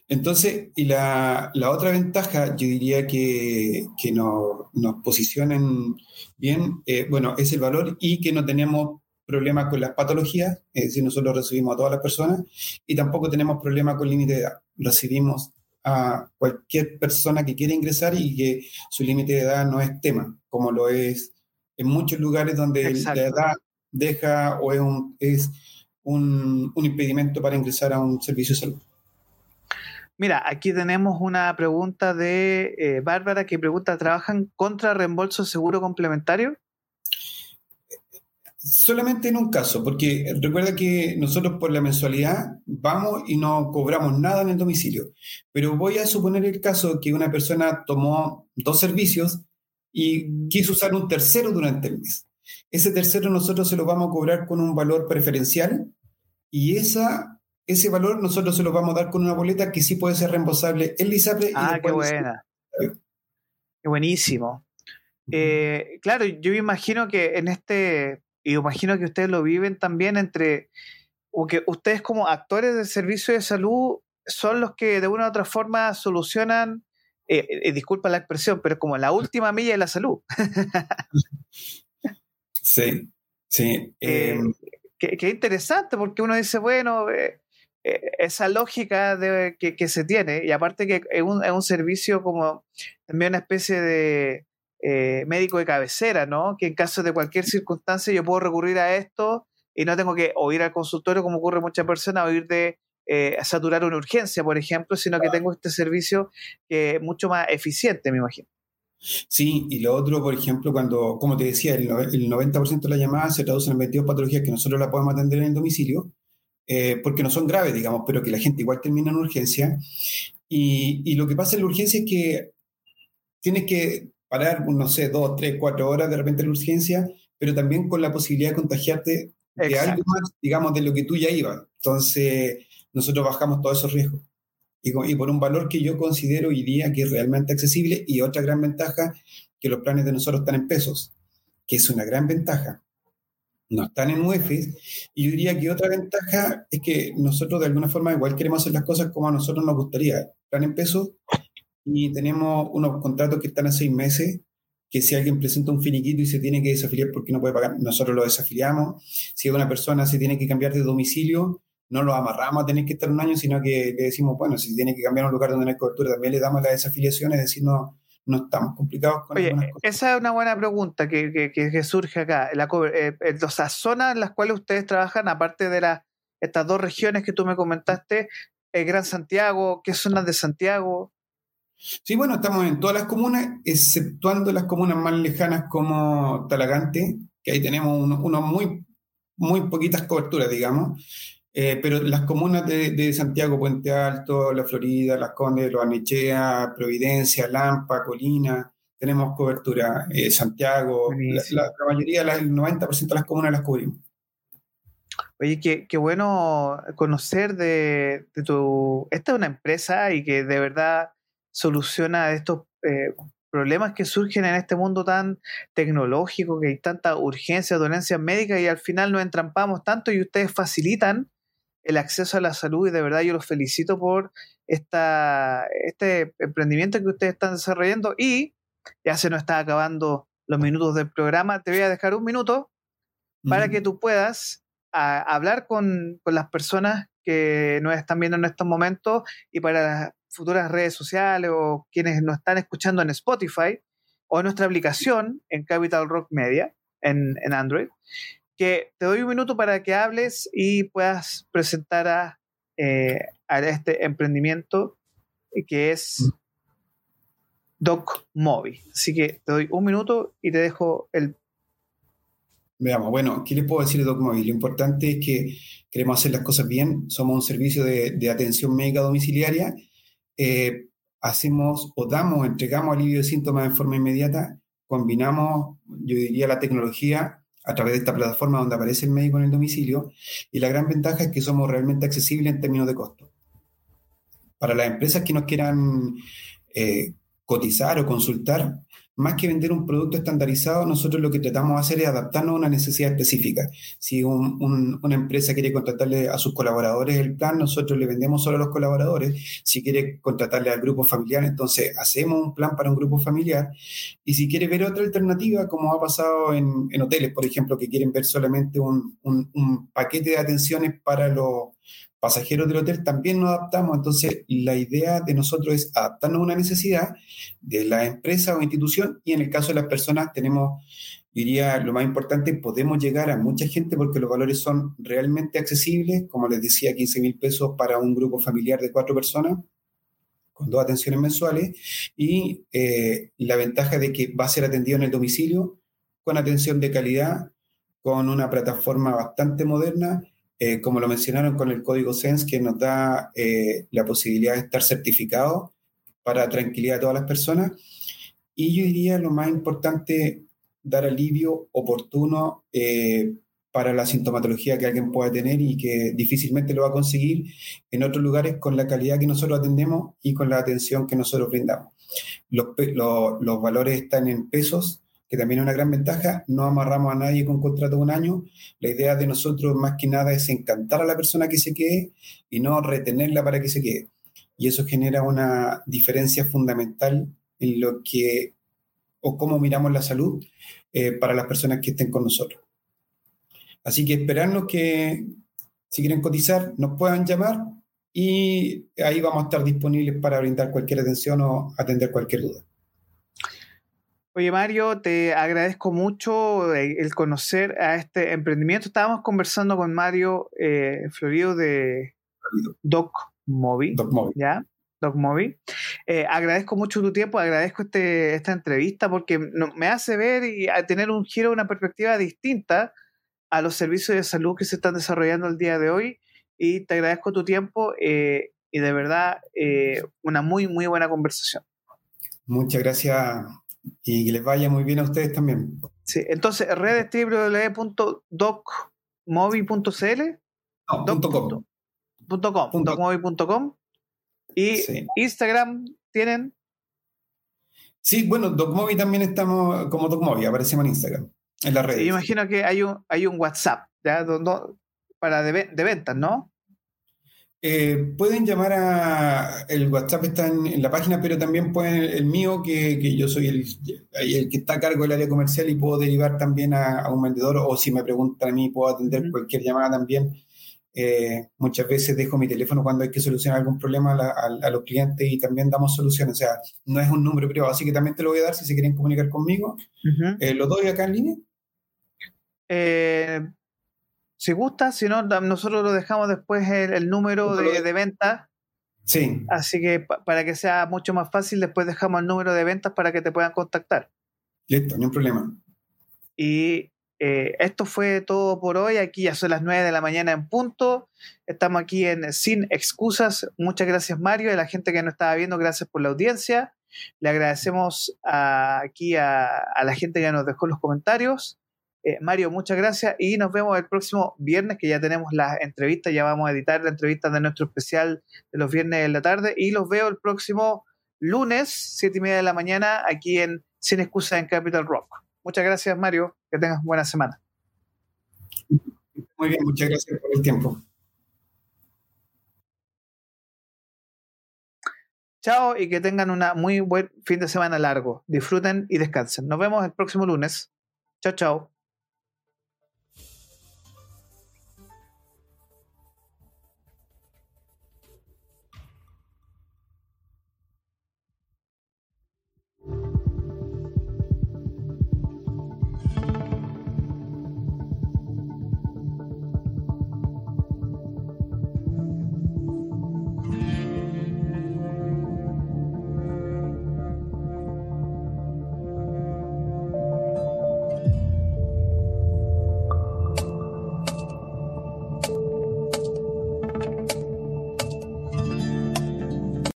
C: Entonces, y la, otra ventaja, yo diría que, que nos, nos posicionen bien, eh, bueno, es el valor y que no tenemos problemas con las patologías, es decir, nosotros recibimos a todas las personas y tampoco tenemos problemas con límite de edad. Recibimos a cualquier persona que quiera ingresar y que su límite de edad no es tema, como lo es en muchos lugares donde la edad deja o es un, es un, un impedimento para ingresar a un servicio de salud.
A: Mira, aquí tenemos una pregunta de eh, Bárbara que pregunta, ¿trabajan contra reembolso seguro complementario?
C: Solamente en un caso, porque recuerda que nosotros por la mensualidad vamos y no cobramos nada en el domicilio. Pero voy a suponer el caso que una persona tomó dos servicios y quiso usar un tercero durante el mes. Ese tercero nosotros se lo vamos a cobrar con un valor preferencial y esa ese valor nosotros se lo vamos a dar con una boleta que sí puede ser reembolsable en LISAPRE.
A: Ah, qué buena. Qué buenísimo. Eh, claro, yo me imagino que en este, y imagino que ustedes lo viven también entre, o que ustedes como actores del servicio de salud son los que de una u otra forma solucionan, eh, eh, disculpa la expresión, pero como la última milla de la salud.
C: sí, sí. (laughs)
A: Qué, qué, interesante, porque uno dice, bueno, eh, esa lógica de, que, se tiene, y aparte que es un, es un servicio como también una especie de eh, médico de cabecera, ¿no? Que en caso de cualquier circunstancia yo puedo recurrir a esto y no tengo que o al consultorio como ocurre muchas personas o ir de eh, saturar una urgencia, por ejemplo, sino que tengo este servicio que es mucho más eficiente, me imagino.
C: Sí, y lo otro, por ejemplo, cuando, como te decía, el, el 90% de las llamadas se traducen en 22 patologías que nosotros la podemos atender en el domicilio, eh, porque no son graves, digamos, pero que la gente igual termina en urgencia. Y, y, lo que pasa en la urgencia es que tienes que parar, no sé, dos, tres, cuatro horas de repente en urgencia, pero también con la posibilidad de contagiarte de algo más, digamos, de lo que tú ya ibas. Entonces, nosotros bajamos todos esos riesgos. Y, y, por un valor que yo considero hoy día que es realmente accesible y otra gran ventaja, que los planes de nosotros están en pesos, que es una gran ventaja no están en UEFIS. Y yo diría que otra ventaja es que nosotros de alguna forma igual queremos hacer las cosas como a nosotros nos gustaría. Están en pesos y tenemos unos contratos que están a seis meses, que si alguien presenta un finiquito y se tiene que desafiliar porque no puede pagar, nosotros lo desafiliamos. Si una persona se tiene que cambiar de domicilio, no lo amarramos a tener que estar un año, sino que le decimos, bueno, si tiene que cambiar a un lugar donde no hay cobertura, también le damos la desafiliación, es decir, no, no estamos complicados
A: con Oye, esa es una buena pregunta que, que, surge acá. La, eh, eh, las zonas en las cuales ustedes trabajan, aparte de las estas dos regiones que tú me comentaste, el Gran Santiago, ¿qué zonas de Santiago?
C: Sí, bueno, estamos en todas las comunas, exceptuando las comunas más lejanas como Talagante, que ahí tenemos unos uno muy, muy poquitas coberturas, digamos. Eh, pero las comunas de, Santiago, Puente Alto, La Florida, Las Condes, Loanechea, Providencia, Lampa, Colina, tenemos cobertura. Eh, Santiago, la, mayoría, el 90% de las comunas las cubrimos.
A: Oye, qué, bueno conocer de, tu... Esta es una empresa y que de verdad soluciona estos eh, problemas que surgen en este mundo tan tecnológico, que hay tanta urgencia, dolencias médicas y al final nos entrampamos tanto y ustedes facilitan el acceso a la salud y de verdad yo los felicito por esta, este emprendimiento que ustedes están desarrollando y ya se nos está acabando los minutos del programa. Te voy a dejar un minuto para que tú puedas hablar con, las personas que nos están viendo en estos momentos y para futuras redes sociales o quienes nos están escuchando en Spotify o en nuestra aplicación en Capital Rock Media en, en Android que te doy un minuto para que hables y puedas presentar a, eh, este emprendimiento que es Doc Mobi. Así que te doy un minuto y te dejo el
C: Veamos, bueno, ¿qué les puedo decir de DocMobile? Lo importante es que queremos hacer las cosas bien, somos un servicio de, atención médica domiciliaria, eh, hacemos o damos, entregamos alivio de síntomas en forma inmediata, combinamos, yo diría, la tecnología a través de esta plataforma donde aparece el médico en el domicilio y la gran ventaja es que somos realmente accesibles en términos de costo. Para las empresas que nos quieran eh, cotizar o consultar, más que vender un producto estandarizado, nosotros lo que tratamos de hacer es adaptarnos a una necesidad específica. Si una empresa quiere contratarle a sus colaboradores el plan, nosotros le vendemos solo a los colaboradores. Si quiere contratarle al grupo familiar, entonces hacemos un plan para un grupo familiar. Y si quiere ver otra alternativa, como ha pasado en, hoteles, por ejemplo, que quieren ver solamente un, un paquete de atenciones para los pasajeros del hotel también nos adaptamos. Entonces, la idea de nosotros es adaptarnos a una necesidad de la empresa o institución y en el caso de las personas tenemos, diría, lo más importante, podemos llegar a mucha gente porque los valores son realmente accesibles, como les decía, 15 mil pesos para un grupo familiar de cuatro personas con dos atenciones mensuales y eh, la ventaja de que va a ser atendido en el domicilio con atención de calidad, con una plataforma bastante moderna eh, como lo mencionaron con el código SENS, que nos da eh, la posibilidad de estar certificado para tranquilidad de todas las personas. Y yo diría lo más importante, dar alivio oportuno eh, para la sintomatología que alguien pueda tener y que difícilmente lo va a conseguir en otros lugares con la calidad que nosotros atendemos y con la atención que nosotros brindamos. Los, los valores están en pesos que también es una gran ventaja, no amarramos a nadie con contrato de un año. La idea de nosotros más que nada es encantar a la persona que se quede y no retenerla para que se quede. Y eso genera una diferencia fundamental en lo que o cómo miramos la salud eh, para las personas que estén con nosotros. Así que esperarnos que si quieren cotizar nos puedan llamar y ahí vamos a estar disponibles para brindar cualquier atención o atender cualquier duda.
A: Oye, Mario, te agradezco mucho eh, el conocer a este emprendimiento. Estábamos conversando con Mario eh, Florido de Doc Mobi. ¿Ya? Doc Mobi. Eh, agradezco mucho tu tiempo, agradezco este, esta entrevista porque me hace ver y a tener un giro, una perspectiva distinta a los servicios de salud que se están desarrollando el día de hoy. Y te agradezco tu tiempo y de verdad una muy, muy buena conversación.
C: Muchas gracias y que les vaya muy bien a ustedes también.
A: Sí, entonces, redes www.docmovi.cl
C: no, punto com.
A: Punto com, y Instagram tienen
C: Sí, bueno, DocMovi también estamos como DocMovi, aparecemos en Instagram, en las redes.
A: Sí, imagino que hay un, hay un WhatsApp ¿ya? para de, de ventas, ¿no?
C: Eh, pueden llamar a. El WhatsApp está en, la página, pero también pueden el mío, que, yo soy el, el, que está a cargo del área comercial y puedo derivar también a, un vendedor, o si me preguntan a mí, puedo atender cualquier llamada también. Eh, muchas veces dejo mi teléfono cuando hay que solucionar algún problema a, los clientes y también damos soluciones. O sea, no es un número privado, así que también te lo voy a dar si se quieren comunicar conmigo. Eh, ¿Lo doy acá en línea?
A: Eh, si gusta, si no, nosotros lo dejamos después el, número de, venta.
C: Sí.
A: Así que para que sea mucho más fácil, después dejamos el número de ventas para que te puedan contactar.
C: Listo, no hay problema.
A: Y eh, esto fue todo por hoy. Aquí ya son las 9 de la mañana en punto. Estamos aquí en Sin Excusas. Muchas gracias, Mario, y a la gente que nos estaba viendo. Gracias por la audiencia. Le agradecemos aquí a, a la gente que nos dejó los comentarios. Eh, Mario, muchas gracias y nos vemos el próximo viernes que ya tenemos las entrevistas, ya vamos a editar la entrevista de nuestro especial de los viernes en la tarde y los veo el próximo lunes, siete y media de la mañana, aquí en Sin Excusa en Capital Rock. Muchas gracias, Mario. Que tengas buena semana.
C: Muy bien, muchas gracias por el tiempo.
A: Chao y que tengan un muy buen fin de semana largo. Disfruten y descansen. Nos vemos el próximo lunes. Chao, chao.